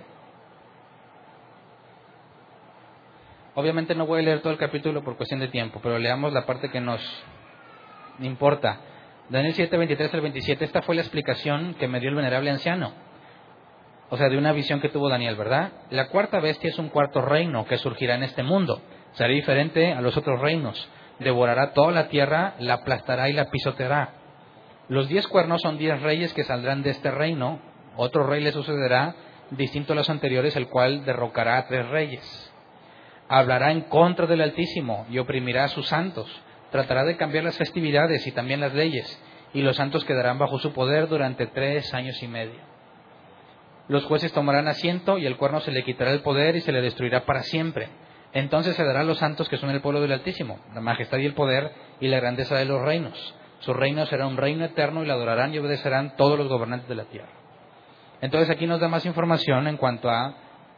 Obviamente no voy a leer todo el capítulo por cuestión de tiempo, pero leamos la parte que nos importa. Daniel 7, 23 al 27, esta fue la explicación que me dio el venerable anciano. O sea, de una visión que tuvo Daniel, ¿verdad? La cuarta bestia es un cuarto reino que surgirá en este mundo. Será diferente a los otros reinos. Devorará toda la tierra, la aplastará y la pisoteará. Los diez cuernos son diez reyes que saldrán de este reino. Otro rey le sucederá, distinto a los anteriores, el cual derrocará a tres reyes. Hablará en contra del Altísimo y oprimirá a sus santos tratará de cambiar las festividades y también las leyes, y los santos quedarán bajo su poder durante tres años y medio. Los jueces tomarán asiento y el cuerno se le quitará el poder y se le destruirá para siempre. Entonces se dará a los santos que son el pueblo del Altísimo, la majestad y el poder y la grandeza de los reinos. Su reino será un reino eterno y le adorarán y obedecerán todos los gobernantes de la tierra. Entonces aquí nos da más información en cuanto a,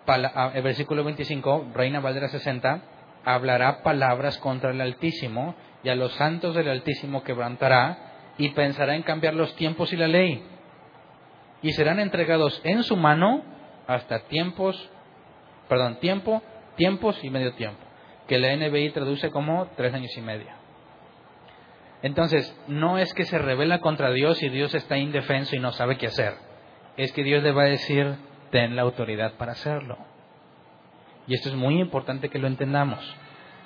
el versículo 25, Reina Valdera 60, hablará palabras contra el Altísimo y a los santos del Altísimo quebrantará y pensará en cambiar los tiempos y la ley. Y serán entregados en su mano hasta tiempos, perdón, tiempo, tiempos y medio tiempo, que la NBI traduce como tres años y medio. Entonces, no es que se revela contra Dios y Dios está indefenso y no sabe qué hacer. Es que Dios le va a decir, ten la autoridad para hacerlo. Y esto es muy importante que lo entendamos.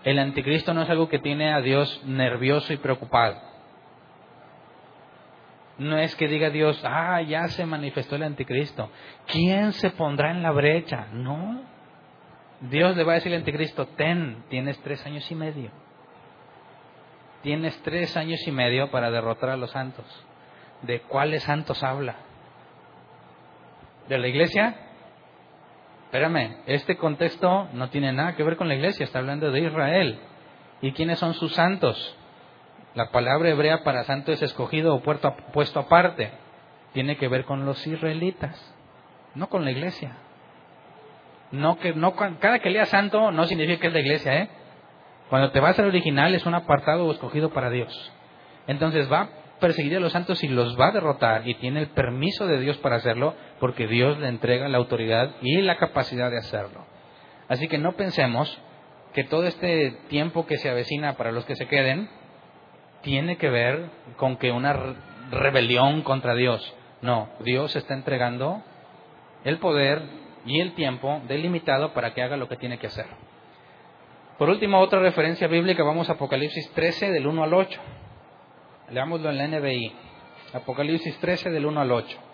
El anticristo no es algo que tiene a Dios nervioso y preocupado. No es que diga Dios, ah, ya se manifestó el anticristo. ¿Quién se pondrá en la brecha? No. Dios le va a decir al anticristo, ten, tienes tres años y medio. Tienes tres años y medio para derrotar a los santos. ¿De cuáles santos habla? ¿De la iglesia? espérame, este contexto no tiene nada que ver con la iglesia, está hablando de Israel. ¿Y quiénes son sus santos? La palabra hebrea para santo es escogido o puesto aparte. Tiene que ver con los israelitas, no con la iglesia. No que, no, cada que lea santo no significa que es la iglesia, ¿eh? Cuando te vas al original es un apartado o escogido para Dios. Entonces va perseguir a los santos y los va a derrotar y tiene el permiso de Dios para hacerlo porque Dios le entrega la autoridad y la capacidad de hacerlo. Así que no pensemos que todo este tiempo que se avecina para los que se queden tiene que ver con que una rebelión contra Dios. No, Dios está entregando el poder y el tiempo delimitado para que haga lo que tiene que hacer. Por último, otra referencia bíblica, vamos a Apocalipsis 13 del 1 al 8. Leámoslo en la NBI. Apocalipsis 13 del 1 al 8.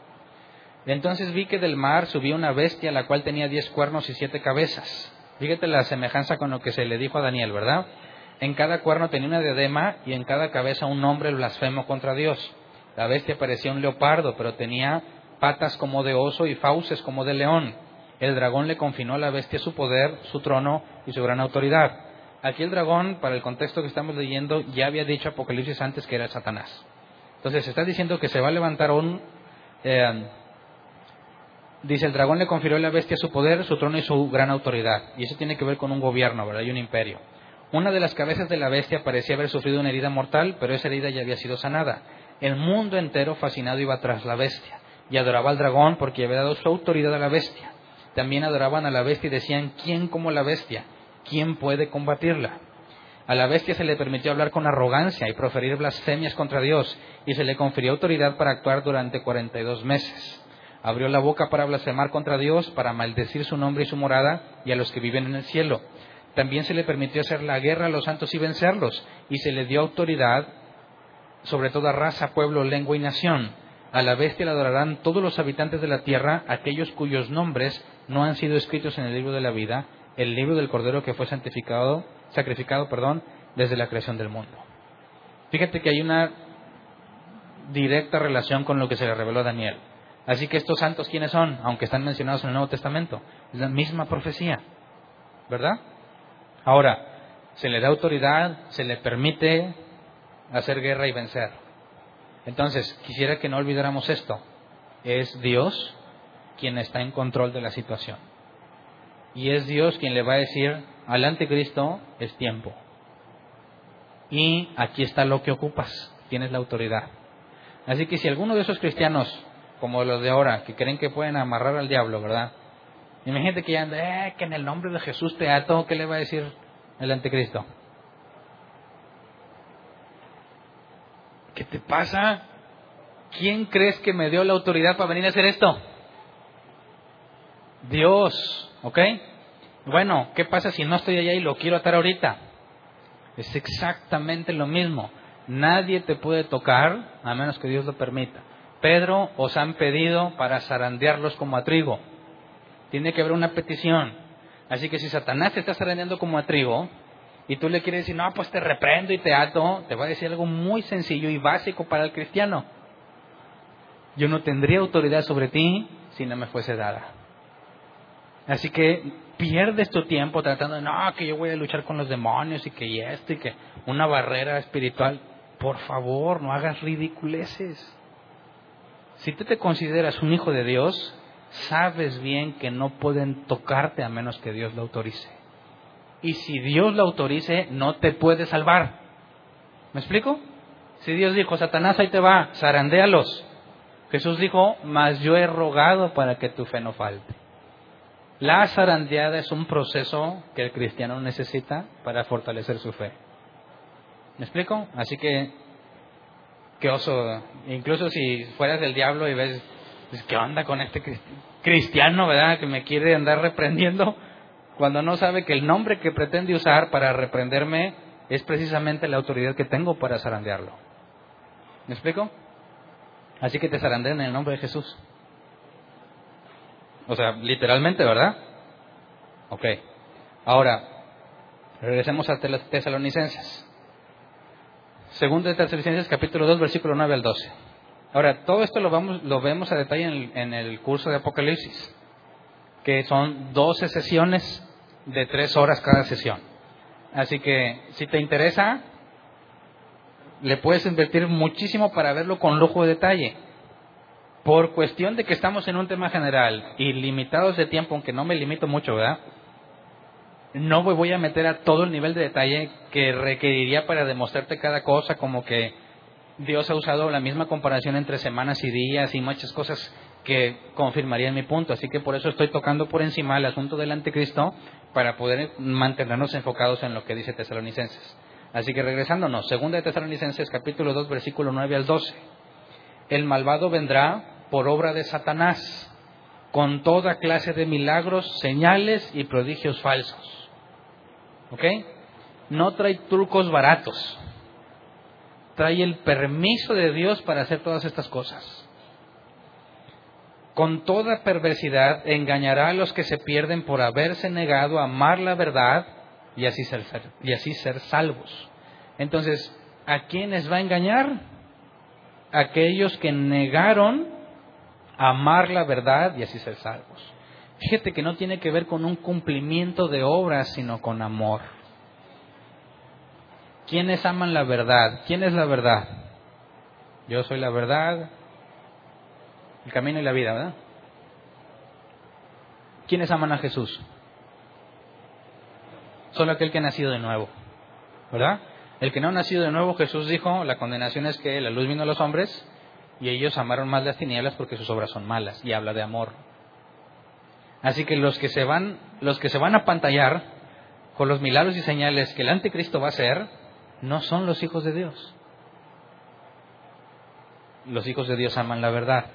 Entonces vi que del mar subía una bestia la cual tenía diez cuernos y siete cabezas. Fíjate la semejanza con lo que se le dijo a Daniel, ¿verdad? En cada cuerno tenía una diadema y en cada cabeza un nombre blasfemo contra Dios. La bestia parecía un leopardo, pero tenía patas como de oso y fauces como de león. El dragón le confinó a la bestia su poder, su trono y su gran autoridad. Aquí el dragón, para el contexto que estamos leyendo, ya había dicho Apocalipsis antes que era Satanás. Entonces está diciendo que se va a levantar un... Eh, dice, el dragón le confirió a la bestia su poder, su trono y su gran autoridad. Y eso tiene que ver con un gobierno, ¿verdad? Y un imperio. Una de las cabezas de la bestia parecía haber sufrido una herida mortal, pero esa herida ya había sido sanada. El mundo entero fascinado iba tras la bestia y adoraba al dragón porque había dado su autoridad a la bestia. También adoraban a la bestia y decían, ¿quién como la bestia? ¿quién puede combatirla? A la bestia se le permitió hablar con arrogancia y proferir blasfemias contra Dios, y se le confirió autoridad para actuar durante 42 meses. Abrió la boca para blasfemar contra Dios, para maldecir su nombre y su morada y a los que viven en el cielo. También se le permitió hacer la guerra a los santos y vencerlos, y se le dio autoridad sobre toda raza, pueblo, lengua y nación. A la bestia le adorarán todos los habitantes de la tierra, aquellos cuyos nombres no han sido escritos en el libro de la vida, el libro del Cordero que fue santificado, sacrificado, perdón, desde la creación del mundo. Fíjate que hay una directa relación con lo que se le reveló a Daniel. Así que estos santos, ¿quiénes son? Aunque están mencionados en el Nuevo Testamento. Es la misma profecía. ¿Verdad? Ahora, se le da autoridad, se le permite hacer guerra y vencer. Entonces, quisiera que no olvidáramos esto. Es Dios quien está en control de la situación. Y es Dios quien le va a decir al anticristo es tiempo. Y aquí está lo que ocupas, tienes la autoridad. Así que si alguno de esos cristianos, como los de ahora, que creen que pueden amarrar al diablo, ¿verdad? Imagínate que ya anda, eh, que en el nombre de Jesús te ato, ¿qué le va a decir el anticristo? ¿Qué te pasa? ¿Quién crees que me dio la autoridad para venir a hacer esto? Dios, ¿ok? Bueno, ¿qué pasa si no estoy allá y lo quiero atar ahorita? Es exactamente lo mismo. Nadie te puede tocar a menos que Dios lo permita. Pedro os han pedido para zarandearlos como a trigo. Tiene que haber una petición. Así que si Satanás te está zarandeando como a trigo y tú le quieres decir, no, pues te reprendo y te ato, te va a decir algo muy sencillo y básico para el cristiano. Yo no tendría autoridad sobre ti si no me fuese dada. Así que pierdes tu tiempo tratando de, no, que yo voy a luchar con los demonios y que esto y que una barrera espiritual. Por favor, no hagas ridiculeces. Si tú te consideras un hijo de Dios, sabes bien que no pueden tocarte a menos que Dios lo autorice. Y si Dios lo autorice, no te puede salvar. ¿Me explico? Si Dios dijo, Satanás, ahí te va, zarandéalos. Jesús dijo, mas yo he rogado para que tu fe no falte. La zarandeada es un proceso que el cristiano necesita para fortalecer su fe. ¿Me explico? Así que, qué oso. Incluso si fueras del diablo y ves, pues, ¿qué onda con este cristiano, verdad? Que me quiere andar reprendiendo cuando no sabe que el nombre que pretende usar para reprenderme es precisamente la autoridad que tengo para zarandearlo. ¿Me explico? Así que te zarandean en el nombre de Jesús. O sea, literalmente, ¿verdad? Ok. Ahora, regresemos a Tesalonicenses. Segundo de Tesalonicenses, capítulo 2, versículo 9 al 12. Ahora, todo esto lo, vamos, lo vemos a detalle en el, en el curso de Apocalipsis, que son 12 sesiones de 3 horas cada sesión. Así que, si te interesa, le puedes invertir muchísimo para verlo con lujo de detalle por cuestión de que estamos en un tema general y limitados de tiempo, aunque no me limito mucho, ¿verdad? No me voy a meter a todo el nivel de detalle que requeriría para demostrarte cada cosa, como que Dios ha usado la misma comparación entre semanas y días y muchas cosas que confirmarían mi punto. Así que por eso estoy tocando por encima el asunto del anticristo para poder mantenernos enfocados en lo que dice Tesalonicenses. Así que regresándonos, segunda de Tesalonicenses capítulo 2 versículo 9 al 12 el malvado vendrá por obra de Satanás, con toda clase de milagros, señales y prodigios falsos. ¿Ok? No trae trucos baratos. Trae el permiso de Dios para hacer todas estas cosas. Con toda perversidad engañará a los que se pierden por haberse negado a amar la verdad y así ser, y así ser salvos. Entonces, ¿a quiénes va a engañar? aquellos que negaron amar la verdad y así ser salvos. Fíjate que no tiene que ver con un cumplimiento de obras, sino con amor. ¿Quiénes aman la verdad? ¿Quién es la verdad? Yo soy la verdad, el camino y la vida, ¿verdad? ¿Quiénes aman a Jesús? Solo aquel que ha nacido de nuevo, ¿verdad? El que no ha nacido de nuevo, Jesús dijo, la condenación es que la luz vino a los hombres y ellos amaron más las tinieblas porque sus obras son malas y habla de amor. Así que los que se van, los que se van a pantallar con los milagros y señales que el anticristo va a hacer, no son los hijos de Dios. Los hijos de Dios aman la verdad.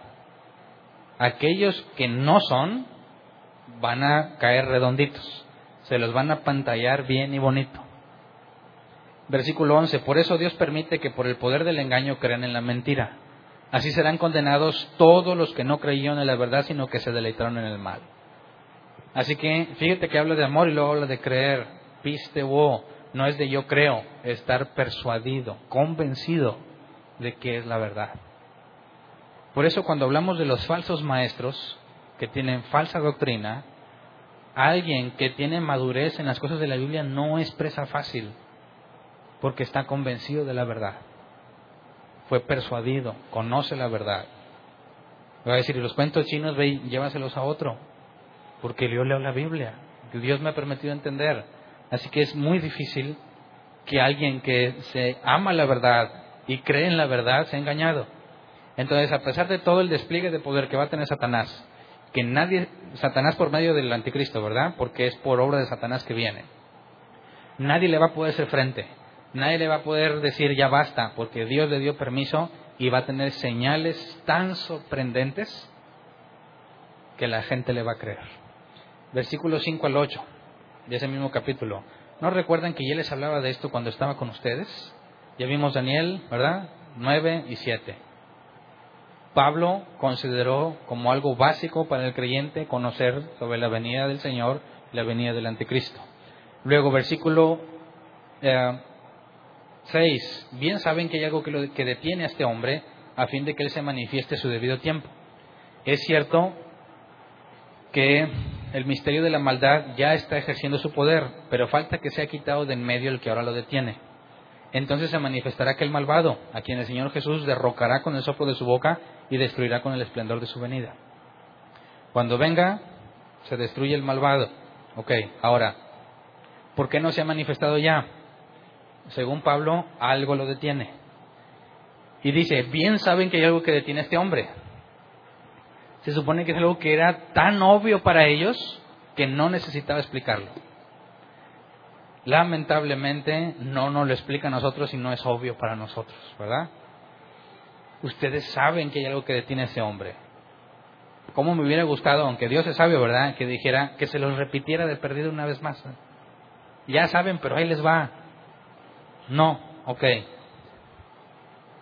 Aquellos que no son van a caer redonditos. Se los van a pantallar bien y bonito. Versículo 11. Por eso Dios permite que por el poder del engaño crean en la mentira. Así serán condenados todos los que no creyeron en la verdad, sino que se deleitaron en el mal. Así que fíjate que habla de amor y luego habla de creer. Piste wo. No es de yo creo, es estar persuadido, convencido de que es la verdad. Por eso cuando hablamos de los falsos maestros que tienen falsa doctrina, alguien que tiene madurez en las cosas de la Biblia no es presa fácil, porque está convencido de la verdad. Fue persuadido, conoce la verdad. Va a decir, los cuentos chinos, ve, llévaselos a otro, porque yo leo la Biblia, Dios me ha permitido entender. Así que es muy difícil que alguien que se ama la verdad y cree en la verdad sea engañado. Entonces, a pesar de todo el despliegue de poder que va a tener Satanás, que nadie, Satanás por medio del anticristo, ¿verdad? Porque es por obra de Satanás que viene. Nadie le va a poder hacer frente. Nadie le va a poder decir ya basta, porque Dios le dio permiso y va a tener señales tan sorprendentes que la gente le va a creer. Versículo 5 al 8 de ese mismo capítulo. ¿No recuerdan que ya les hablaba de esto cuando estaba con ustedes? Ya vimos Daniel, ¿verdad? 9 y 7. Pablo consideró como algo básico para el creyente conocer sobre la venida del Señor la venida del anticristo. Luego, versículo 6. Eh, Bien saben que hay algo que, que detiene a este hombre a fin de que él se manifieste su debido tiempo. Es cierto que el misterio de la maldad ya está ejerciendo su poder, pero falta que sea quitado de en medio el que ahora lo detiene. Entonces se manifestará aquel malvado, a quien el Señor Jesús derrocará con el soplo de su boca y destruirá con el esplendor de su venida. Cuando venga, se destruye el malvado. Ok, ahora, ¿por qué no se ha manifestado ya? Según Pablo, algo lo detiene. Y dice, bien saben que hay algo que detiene a este hombre se supone que es algo que era tan obvio para ellos que no necesitaba explicarlo. Lamentablemente no nos lo explica a nosotros y no es obvio para nosotros, ¿verdad? Ustedes saben que hay algo que detiene a ese hombre. ¿Cómo me hubiera gustado, aunque Dios es sabio, ¿verdad? Que dijera, que se los repitiera de perdido una vez más. Ya saben, pero ahí les va. No, ok.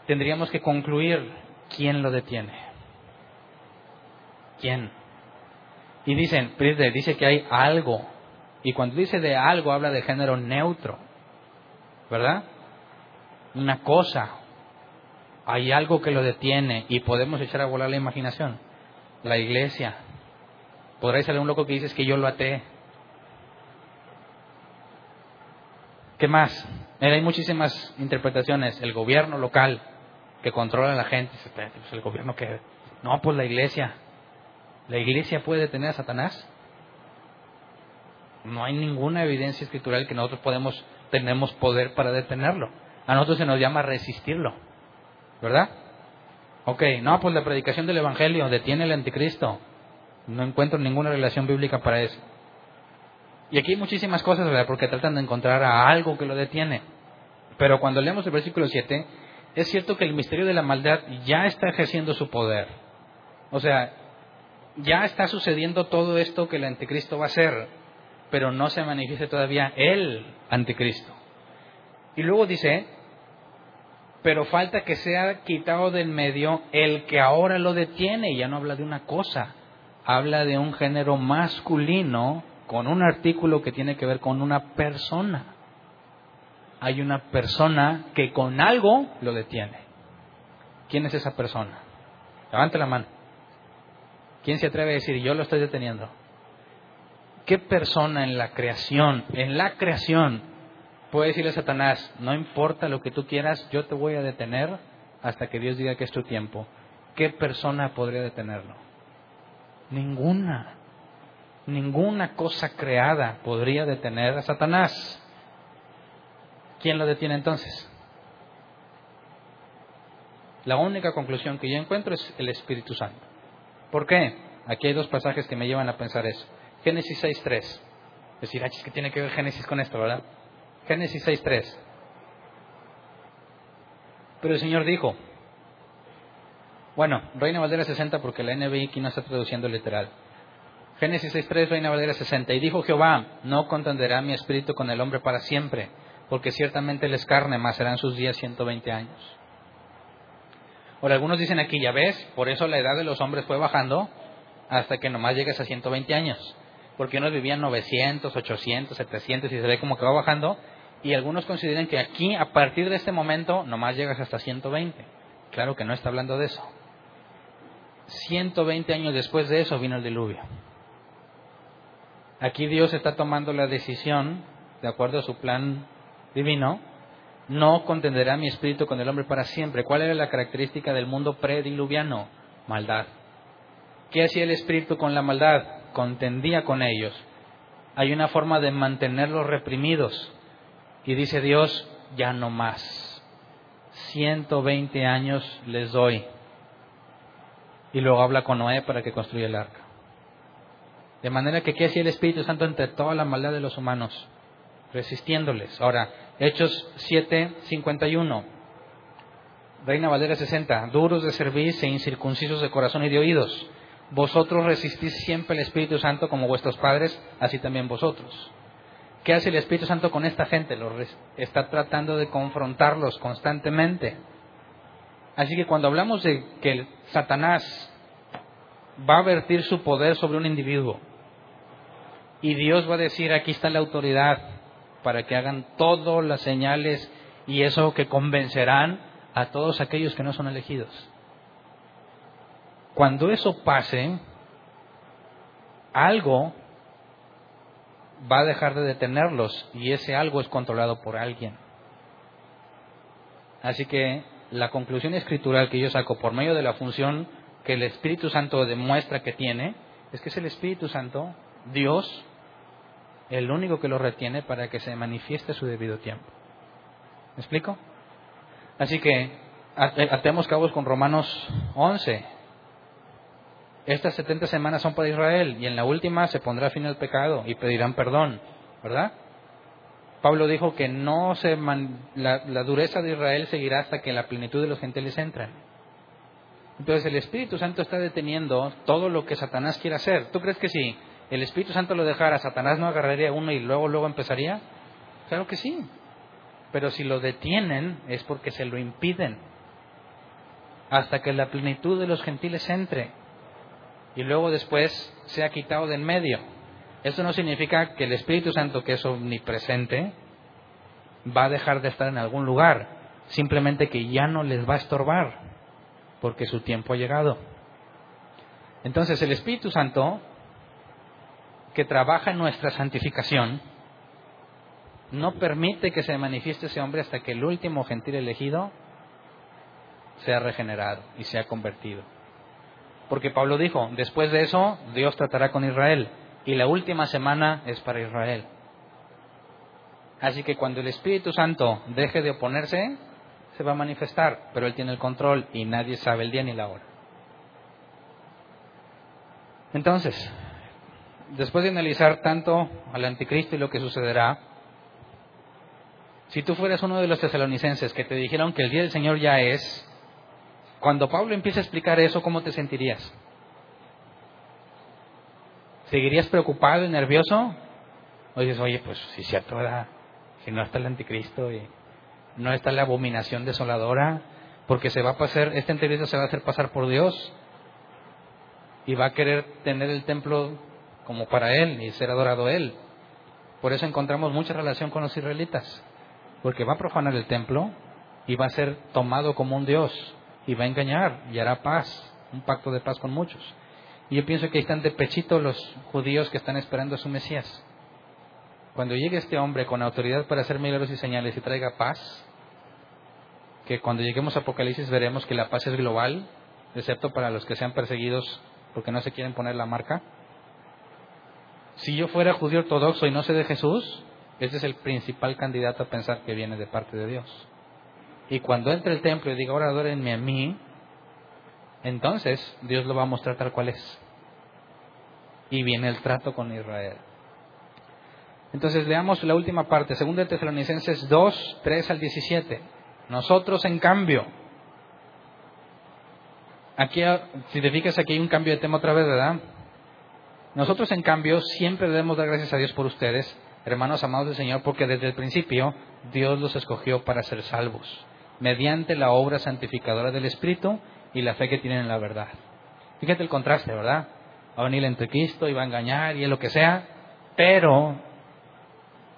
Tendríamos que concluir quién lo detiene. ¿Quién? Y dicen, dice que hay algo. Y cuando dice de algo, habla de género neutro. ¿Verdad? Una cosa. Hay algo que lo detiene y podemos echar a volar la imaginación. La iglesia. Podrá salir un loco que dice que yo lo até. ¿Qué más? Hay muchísimas interpretaciones. El gobierno local que controla a la gente. Pues el gobierno que... No, pues la iglesia. ¿La iglesia puede detener a Satanás? No hay ninguna evidencia escritural que nosotros podemos, tenemos poder para detenerlo. A nosotros se nos llama resistirlo. ¿Verdad? Ok, no, pues la predicación del Evangelio detiene el anticristo. No encuentro ninguna relación bíblica para eso. Y aquí hay muchísimas cosas, ¿verdad? Porque tratan de encontrar a algo que lo detiene. Pero cuando leemos el versículo 7, es cierto que el misterio de la maldad ya está ejerciendo su poder. O sea, ya está sucediendo todo esto que el anticristo va a hacer, pero no se manifiesta todavía el anticristo. Y luego dice, pero falta que sea quitado del medio el que ahora lo detiene, ya no habla de una cosa, habla de un género masculino con un artículo que tiene que ver con una persona. Hay una persona que con algo lo detiene. ¿Quién es esa persona? Levante la mano. ¿Quién se atreve a decir, yo lo estoy deteniendo? ¿Qué persona en la creación, en la creación, puede decirle a Satanás, no importa lo que tú quieras, yo te voy a detener hasta que Dios diga que es tu tiempo? ¿Qué persona podría detenerlo? Ninguna. Ninguna cosa creada podría detener a Satanás. ¿Quién lo detiene entonces? La única conclusión que yo encuentro es el Espíritu Santo. ¿Por qué? Aquí hay dos pasajes que me llevan a pensar eso. Génesis 6.3. Es decir, ¿qué tiene que ver Génesis con esto, verdad? Génesis 6.3. Pero el Señor dijo, Bueno, Reina Valera 60 porque la NBI aquí no está traduciendo literal. Génesis 6.3, Reina Valera 60. Y dijo Jehová, no contenderá mi espíritu con el hombre para siempre, porque ciertamente él es carne, mas serán sus días 120 años. Ahora, algunos dicen aquí, ya ves, por eso la edad de los hombres fue bajando hasta que nomás llegues a 120 años. Porque unos vivían 900, 800, 700 y se ve como que va bajando. Y algunos consideran que aquí, a partir de este momento, nomás llegas hasta 120. Claro que no está hablando de eso. 120 años después de eso vino el diluvio. Aquí Dios está tomando la decisión, de acuerdo a su plan divino, no contenderá mi espíritu con el hombre para siempre. ¿Cuál era la característica del mundo prediluviano? Maldad. ¿Qué hacía el espíritu con la maldad? Contendía con ellos. Hay una forma de mantenerlos reprimidos. Y dice Dios, ya no más. 120 años les doy. Y luego habla con Noé para que construya el arca. De manera que ¿qué hacía el Espíritu Santo entre toda la maldad de los humanos? Resistiéndoles. Ahora, Hechos 7, 51. Reina Valera 60. Duros de servicio e incircuncisos de corazón y de oídos. Vosotros resistís siempre el Espíritu Santo como vuestros padres, así también vosotros. ¿Qué hace el Espíritu Santo con esta gente? está tratando de confrontarlos constantemente. Así que cuando hablamos de que Satanás va a vertir su poder sobre un individuo y Dios va a decir aquí está la autoridad para que hagan todas las señales y eso que convencerán a todos aquellos que no son elegidos. Cuando eso pase, algo va a dejar de detenerlos y ese algo es controlado por alguien. Así que la conclusión escritural que yo saco por medio de la función que el Espíritu Santo demuestra que tiene es que es el Espíritu Santo, Dios, el único que lo retiene para que se manifieste su debido tiempo. ¿Me explico? Así que atemos cabos con Romanos 11. Estas 70 semanas son para Israel y en la última se pondrá fin al pecado y pedirán perdón, ¿verdad? Pablo dijo que no se la, la, dureza de Israel seguirá hasta que la plenitud de los gentiles entren. Entonces el Espíritu Santo está deteniendo todo lo que Satanás quiere hacer. ¿Tú crees que si el Espíritu Santo lo dejara, Satanás no agarraría uno y luego luego empezaría? Claro que sí. Pero si lo detienen es porque se lo impiden hasta que la plenitud de los gentiles entre y luego después sea quitado de en medio. Esto no significa que el Espíritu Santo, que es omnipresente, va a dejar de estar en algún lugar, simplemente que ya no les va a estorbar, porque su tiempo ha llegado. Entonces el Espíritu Santo, que trabaja en nuestra santificación, no permite que se manifieste ese hombre hasta que el último gentil elegido sea regenerado y sea convertido. Porque Pablo dijo, después de eso Dios tratará con Israel y la última semana es para Israel. Así que cuando el Espíritu Santo deje de oponerse, se va a manifestar, pero Él tiene el control y nadie sabe el día ni la hora. Entonces, después de analizar tanto al anticristo y lo que sucederá, si tú fueras uno de los tesalonicenses que te dijeron que el día del Señor ya es, cuando Pablo empieza a explicar eso, ¿cómo te sentirías? ¿Seguirías preocupado y nervioso? O dices, oye, pues si cierto, ¿verdad? Si no está el anticristo y no está la abominación desoladora, porque se va a pasar, esta entrevista se va a hacer pasar por Dios y va a querer tener el templo como para Él y ser adorado Él. Por eso encontramos mucha relación con los israelitas, porque va a profanar el templo y va a ser tomado como un Dios y va a engañar y hará paz, un pacto de paz con muchos. Y yo pienso que ahí están de pechito los judíos que están esperando a su Mesías. Cuando llegue este hombre con autoridad para hacer milagros y señales y traiga paz, que cuando lleguemos a Apocalipsis veremos que la paz es global, excepto para los que sean perseguidos porque no se quieren poner la marca. Si yo fuera judío ortodoxo y no sé de Jesús, ese es el principal candidato a pensar que viene de parte de Dios. Y cuando entre el templo y diga, ahora adórenme a mí, entonces Dios lo va a mostrar tal cual es. Y viene el trato con Israel. Entonces leamos la última parte, 2 de Tesalonicenses 2, 3 al 17. Nosotros, en cambio, aquí, si te fijas, aquí hay un cambio de tema otra vez, ¿verdad? Nosotros, en cambio, siempre debemos dar gracias a Dios por ustedes, hermanos amados del Señor, porque desde el principio Dios los escogió para ser salvos, mediante la obra santificadora del Espíritu y la fe que tienen en la verdad. Fíjate el contraste, ¿verdad? Va a venir el Cristo y va a engañar y es lo que sea, pero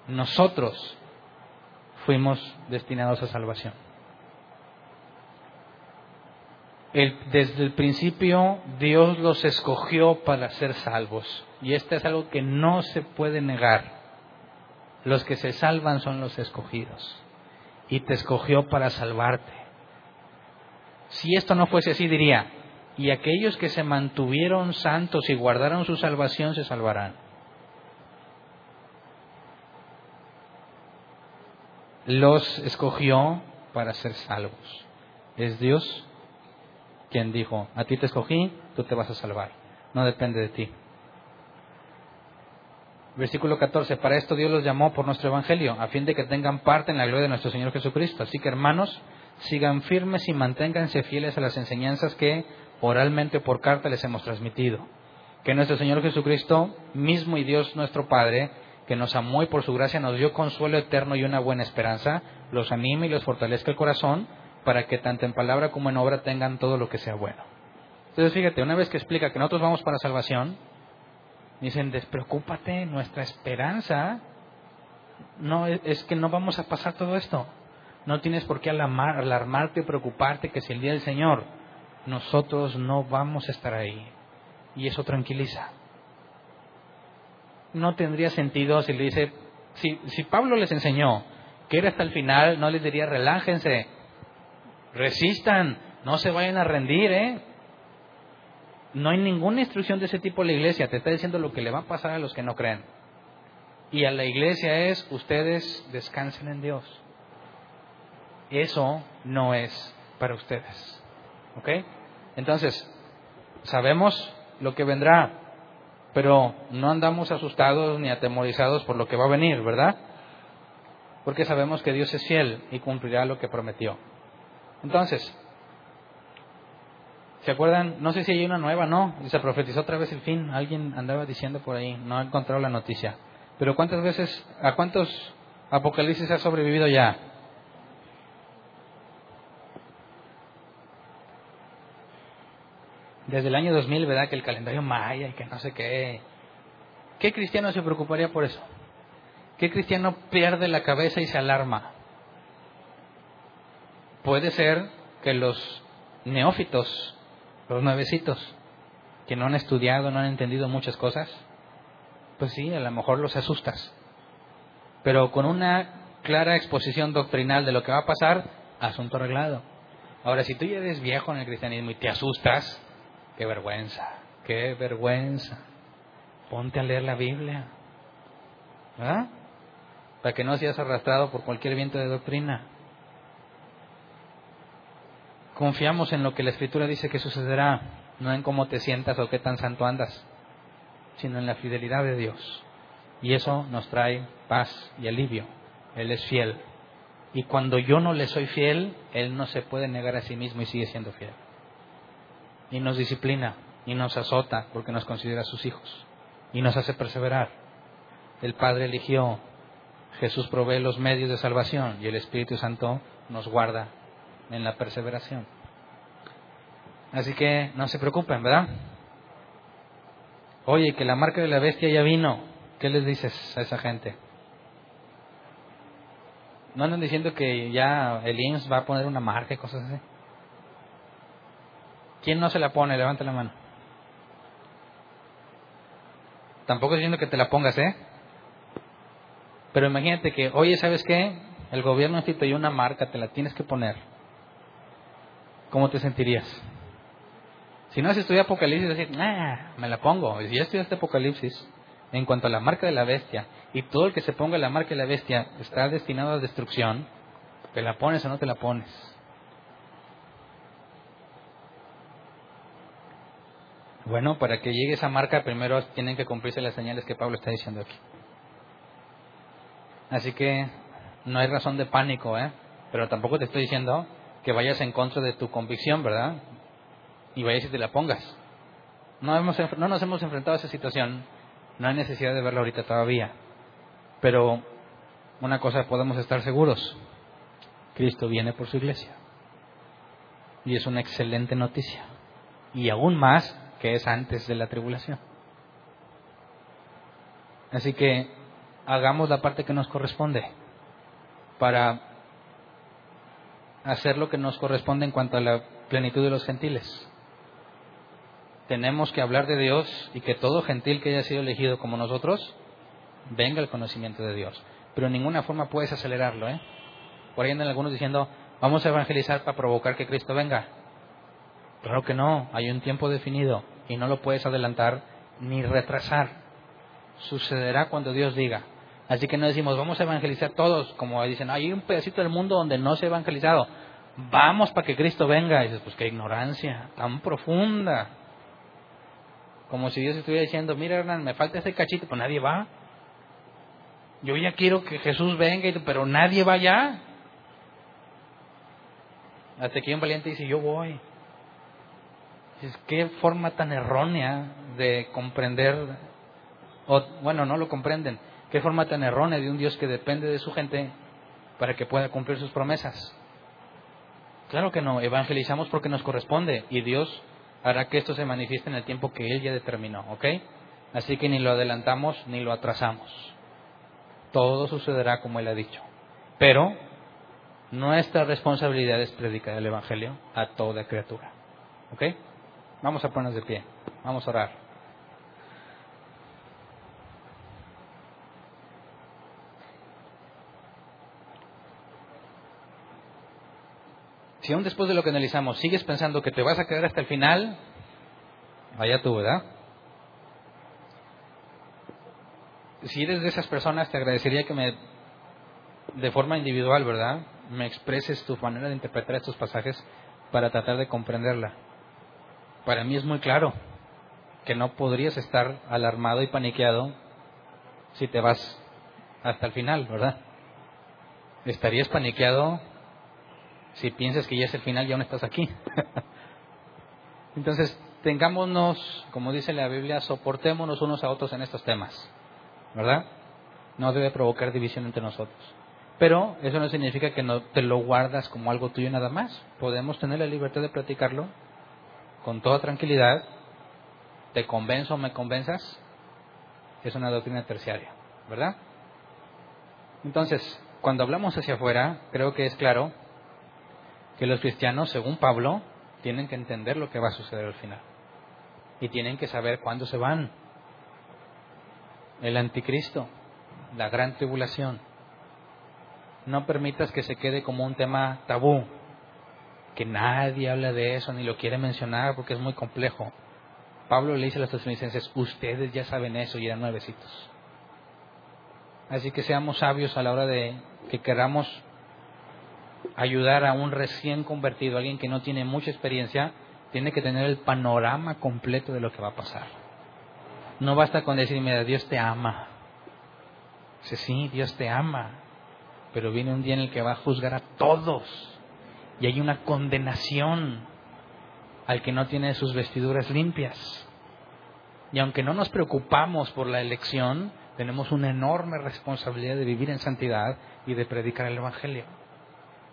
nosotros fuimos destinados a salvación. Desde el principio Dios los escogió para ser salvos. Y esto es algo que no se puede negar. Los que se salvan son los escogidos. Y te escogió para salvarte. Si esto no fuese así, diría, y aquellos que se mantuvieron santos y guardaron su salvación se salvarán. Los escogió para ser salvos. Es Dios quien dijo, a ti te escogí, tú te vas a salvar. No depende de ti. Versículo 14, para esto Dios los llamó por nuestro Evangelio, a fin de que tengan parte en la gloria de nuestro Señor Jesucristo. Así que hermanos, sigan firmes y manténganse fieles a las enseñanzas que oralmente o por carta les hemos transmitido. Que nuestro Señor Jesucristo, mismo y Dios nuestro Padre, que nos amó y por su gracia nos dio consuelo eterno y una buena esperanza, los anime y los fortalezca el corazón para que tanto en palabra como en obra tengan todo lo que sea bueno. Entonces fíjate, una vez que explica que nosotros vamos para salvación, dicen, despreocúpate, nuestra esperanza no es que no vamos a pasar todo esto. No tienes por qué alarmarte preocuparte que si el día del Señor nosotros no vamos a estar ahí. Y eso tranquiliza. No tendría sentido si le dice, si, si Pablo les enseñó que era hasta el final, no les diría relájense, resistan, no se vayan a rendir, ¿eh? No hay ninguna instrucción de ese tipo en la iglesia, te está diciendo lo que le va a pasar a los que no creen. Y a la iglesia es, ustedes descansen en Dios. Eso no es para ustedes. ¿Ok? Entonces, sabemos lo que vendrá, pero no andamos asustados ni atemorizados por lo que va a venir, ¿verdad? Porque sabemos que Dios es fiel y cumplirá lo que prometió. Entonces, ¿se acuerdan? No sé si hay una nueva, no. Se profetizó otra vez el fin. Alguien andaba diciendo por ahí, no ha encontrado la noticia. Pero ¿cuántas veces, a cuántos apocalipsis ha sobrevivido ya? Desde el año 2000, ¿verdad? Que el calendario maya y que no sé qué. ¿Qué cristiano se preocuparía por eso? ¿Qué cristiano pierde la cabeza y se alarma? Puede ser que los neófitos, los nuevecitos, que no han estudiado, no han entendido muchas cosas, pues sí, a lo mejor los asustas. Pero con una clara exposición doctrinal de lo que va a pasar, asunto arreglado. Ahora, si tú ya eres viejo en el cristianismo y te asustas, qué vergüenza, qué vergüenza. Ponte a leer la Biblia. ¿Verdad? Para que no seas arrastrado por cualquier viento de doctrina. Confiamos en lo que la Escritura dice que sucederá, no en cómo te sientas o qué tan santo andas, sino en la fidelidad de Dios. Y eso nos trae paz y alivio. Él es fiel. Y cuando yo no le soy fiel, Él no se puede negar a sí mismo y sigue siendo fiel. Y nos disciplina y nos azota porque nos considera sus hijos. Y nos hace perseverar. El Padre eligió, Jesús provee los medios de salvación y el Espíritu Santo nos guarda en la perseveración. Así que no se preocupen, ¿verdad? Oye, que la marca de la bestia ya vino. ¿Qué les dices a esa gente? No andan diciendo que ya el IMSS va a poner una marca y cosas así. ¿Quién no se la pone? Levanta la mano. Tampoco estoy diciendo que te la pongas, ¿eh? Pero imagínate que, oye, ¿sabes qué? El gobierno instituyó una marca, te la tienes que poner. ¿Cómo te sentirías? Si no has estudiado Apocalipsis, decir, ah, me la pongo. Y si ya estudiaste Apocalipsis, en cuanto a la marca de la bestia, y todo el que se ponga la marca de la bestia está destinado a destrucción, ¿te la pones o no te la pones? Bueno, para que llegue esa marca, primero tienen que cumplirse las señales que Pablo está diciendo aquí. Así que no hay razón de pánico, ¿eh? Pero tampoco te estoy diciendo que vayas en contra de tu convicción, ¿verdad? y vayas y te la pongas. No, hemos, no nos hemos enfrentado a esa situación, no hay necesidad de verla ahorita todavía. Pero una cosa podemos estar seguros, Cristo viene por su iglesia. Y es una excelente noticia. Y aún más que es antes de la tribulación. Así que hagamos la parte que nos corresponde para hacer lo que nos corresponde en cuanto a la plenitud de los gentiles. Tenemos que hablar de Dios y que todo gentil que haya sido elegido como nosotros venga al conocimiento de Dios. Pero en ninguna forma puedes acelerarlo. ¿eh? Por ahí andan algunos diciendo, vamos a evangelizar para provocar que Cristo venga. Claro que no, hay un tiempo definido y no lo puedes adelantar ni retrasar. Sucederá cuando Dios diga. Así que no decimos, vamos a evangelizar todos, como dicen, hay un pedacito del mundo donde no se ha evangelizado. Vamos para que Cristo venga. Y dices, pues qué ignorancia tan profunda. Como si Dios estuviera diciendo, mira Hernán, me falta ese cachito, pues nadie va. Yo ya quiero que Jesús venga, pero nadie va allá. Hasta que un valiente dice, yo voy. Dices, qué forma tan errónea de comprender, o, bueno, no lo comprenden, qué forma tan errónea de un Dios que depende de su gente para que pueda cumplir sus promesas. Claro que no, evangelizamos porque nos corresponde y Dios hará que esto se manifieste en el tiempo que Él ya determinó, ¿ok? Así que ni lo adelantamos ni lo atrasamos. Todo sucederá como Él ha dicho. Pero nuestra responsabilidad es predicar el Evangelio a toda criatura, ¿ok? Vamos a ponernos de pie, vamos a orar. Si aún después de lo que analizamos sigues pensando que te vas a quedar hasta el final, vaya tú, ¿verdad? Si eres de esas personas, te agradecería que me, de forma individual, ¿verdad? Me expreses tu manera de interpretar estos pasajes para tratar de comprenderla. Para mí es muy claro que no podrías estar alarmado y paniqueado si te vas hasta el final, ¿verdad? Estarías paniqueado si piensas que ya es el final, ya no estás aquí. Entonces, tengámonos, como dice la Biblia, soportémonos unos a otros en estos temas, ¿verdad? No debe provocar división entre nosotros. Pero eso no significa que no te lo guardas como algo tuyo nada más. Podemos tener la libertad de platicarlo con toda tranquilidad. Te convenzo o me convenzas. Es una doctrina terciaria, ¿verdad? Entonces, cuando hablamos hacia afuera, creo que es claro que los cristianos, según Pablo, tienen que entender lo que va a suceder al final. Y tienen que saber cuándo se van. El anticristo, la gran tribulación. No permitas que se quede como un tema tabú, que nadie habla de eso ni lo quiere mencionar porque es muy complejo. Pablo le dice a los tesalonicenses, ustedes ya saben eso y eran nuevecitos. Así que seamos sabios a la hora de que queramos ayudar a un recién convertido, alguien que no tiene mucha experiencia, tiene que tener el panorama completo de lo que va a pasar. No basta con decirme, Dios te ama. Dice, sí, Dios te ama, pero viene un día en el que va a juzgar a todos y hay una condenación al que no tiene sus vestiduras limpias. Y aunque no nos preocupamos por la elección, tenemos una enorme responsabilidad de vivir en santidad y de predicar el Evangelio.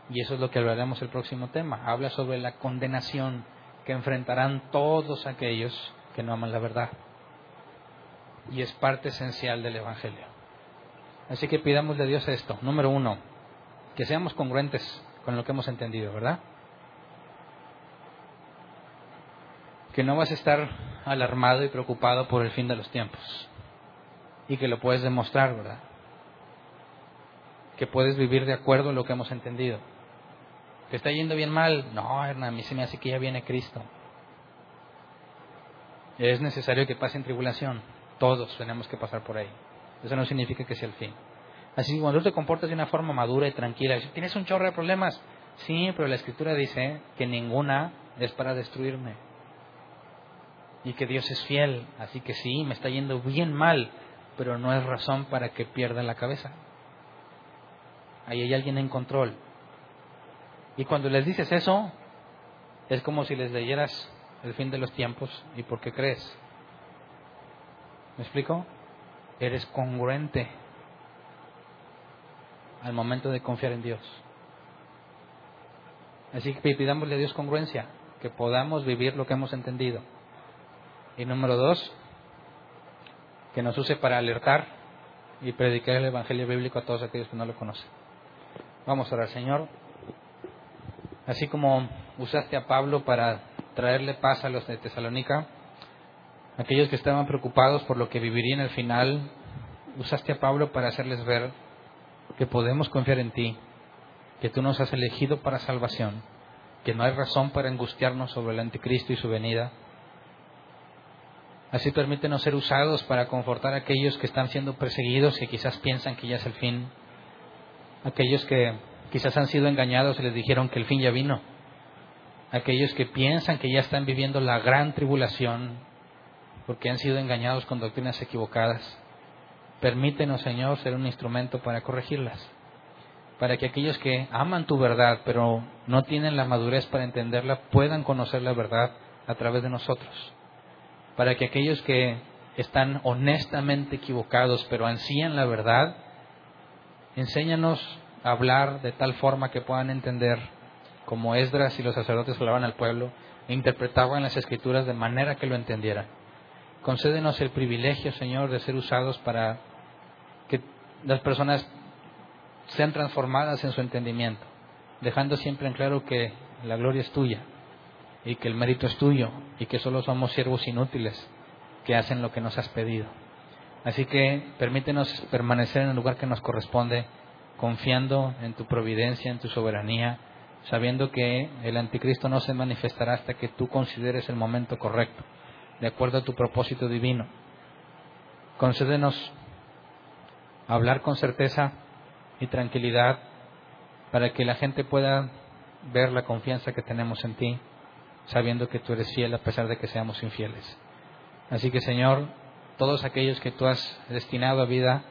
Y eso es lo que hablaremos el próximo tema. Habla sobre la condenación que enfrentarán todos aquellos que no aman la verdad. Y es parte esencial del Evangelio. Así que pidamos de Dios esto. Número uno, que seamos congruentes con lo que hemos entendido, ¿verdad? Que no vas a estar alarmado y preocupado por el fin de los tiempos. Y que lo puedes demostrar, ¿verdad? Que puedes vivir de acuerdo a lo que hemos entendido ¿Que está yendo bien mal? No, Hernán, a mí se me hace que ya viene Cristo. Es necesario que pasen tribulación. Todos tenemos que pasar por ahí. Eso no significa que sea el fin. Así que cuando tú te comportas de una forma madura y tranquila, tienes un chorro de problemas. Sí, pero la Escritura dice que ninguna es para destruirme. Y que Dios es fiel. Así que sí, me está yendo bien mal, pero no es razón para que pierda la cabeza. Ahí hay alguien en control. Y cuando les dices eso, es como si les leyeras el fin de los tiempos y por qué crees. ¿Me explico? Eres congruente al momento de confiar en Dios. Así que pidámosle a Dios congruencia, que podamos vivir lo que hemos entendido. Y número dos, que nos use para alertar y predicar el Evangelio bíblico a todos aquellos que no lo conocen. Vamos a orar, Señor. Así como usaste a Pablo para traerle paz a los de Tesalónica, aquellos que estaban preocupados por lo que vivirían al final, usaste a Pablo para hacerles ver que podemos confiar en ti, que tú nos has elegido para salvación, que no hay razón para angustiarnos sobre el anticristo y su venida. Así permítenos ser usados para confortar a aquellos que están siendo perseguidos y quizás piensan que ya es el fin, aquellos que quizás han sido engañados y les dijeron que el fin ya vino, aquellos que piensan que ya están viviendo la gran tribulación porque han sido engañados con doctrinas equivocadas. Permítenos, Señor, ser un instrumento para corregirlas, para que aquellos que aman tu verdad, pero no tienen la madurez para entenderla, puedan conocer la verdad a través de nosotros, para que aquellos que están honestamente equivocados, pero ansían la verdad, enséñanos hablar de tal forma que puedan entender, como Esdras y los sacerdotes hablaban al pueblo, e interpretaban las escrituras de manera que lo entendieran. Concédenos el privilegio, Señor, de ser usados para que las personas sean transformadas en su entendimiento, dejando siempre en claro que la gloria es tuya y que el mérito es tuyo y que solo somos siervos inútiles que hacen lo que nos has pedido. Así que permítenos permanecer en el lugar que nos corresponde, confiando en tu providencia, en tu soberanía, sabiendo que el anticristo no se manifestará hasta que tú consideres el momento correcto, de acuerdo a tu propósito divino. Concédenos hablar con certeza y tranquilidad para que la gente pueda ver la confianza que tenemos en ti, sabiendo que tú eres fiel a pesar de que seamos infieles. Así que Señor, todos aquellos que tú has destinado a vida,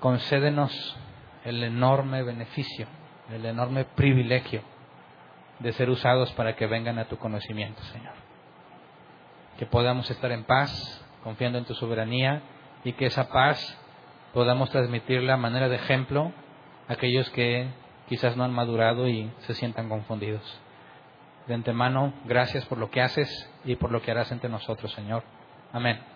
concédenos el enorme beneficio, el enorme privilegio de ser usados para que vengan a tu conocimiento, Señor. Que podamos estar en paz, confiando en tu soberanía y que esa paz podamos transmitirla a manera de ejemplo a aquellos que quizás no han madurado y se sientan confundidos. De antemano, gracias por lo que haces y por lo que harás entre nosotros, Señor. Amén.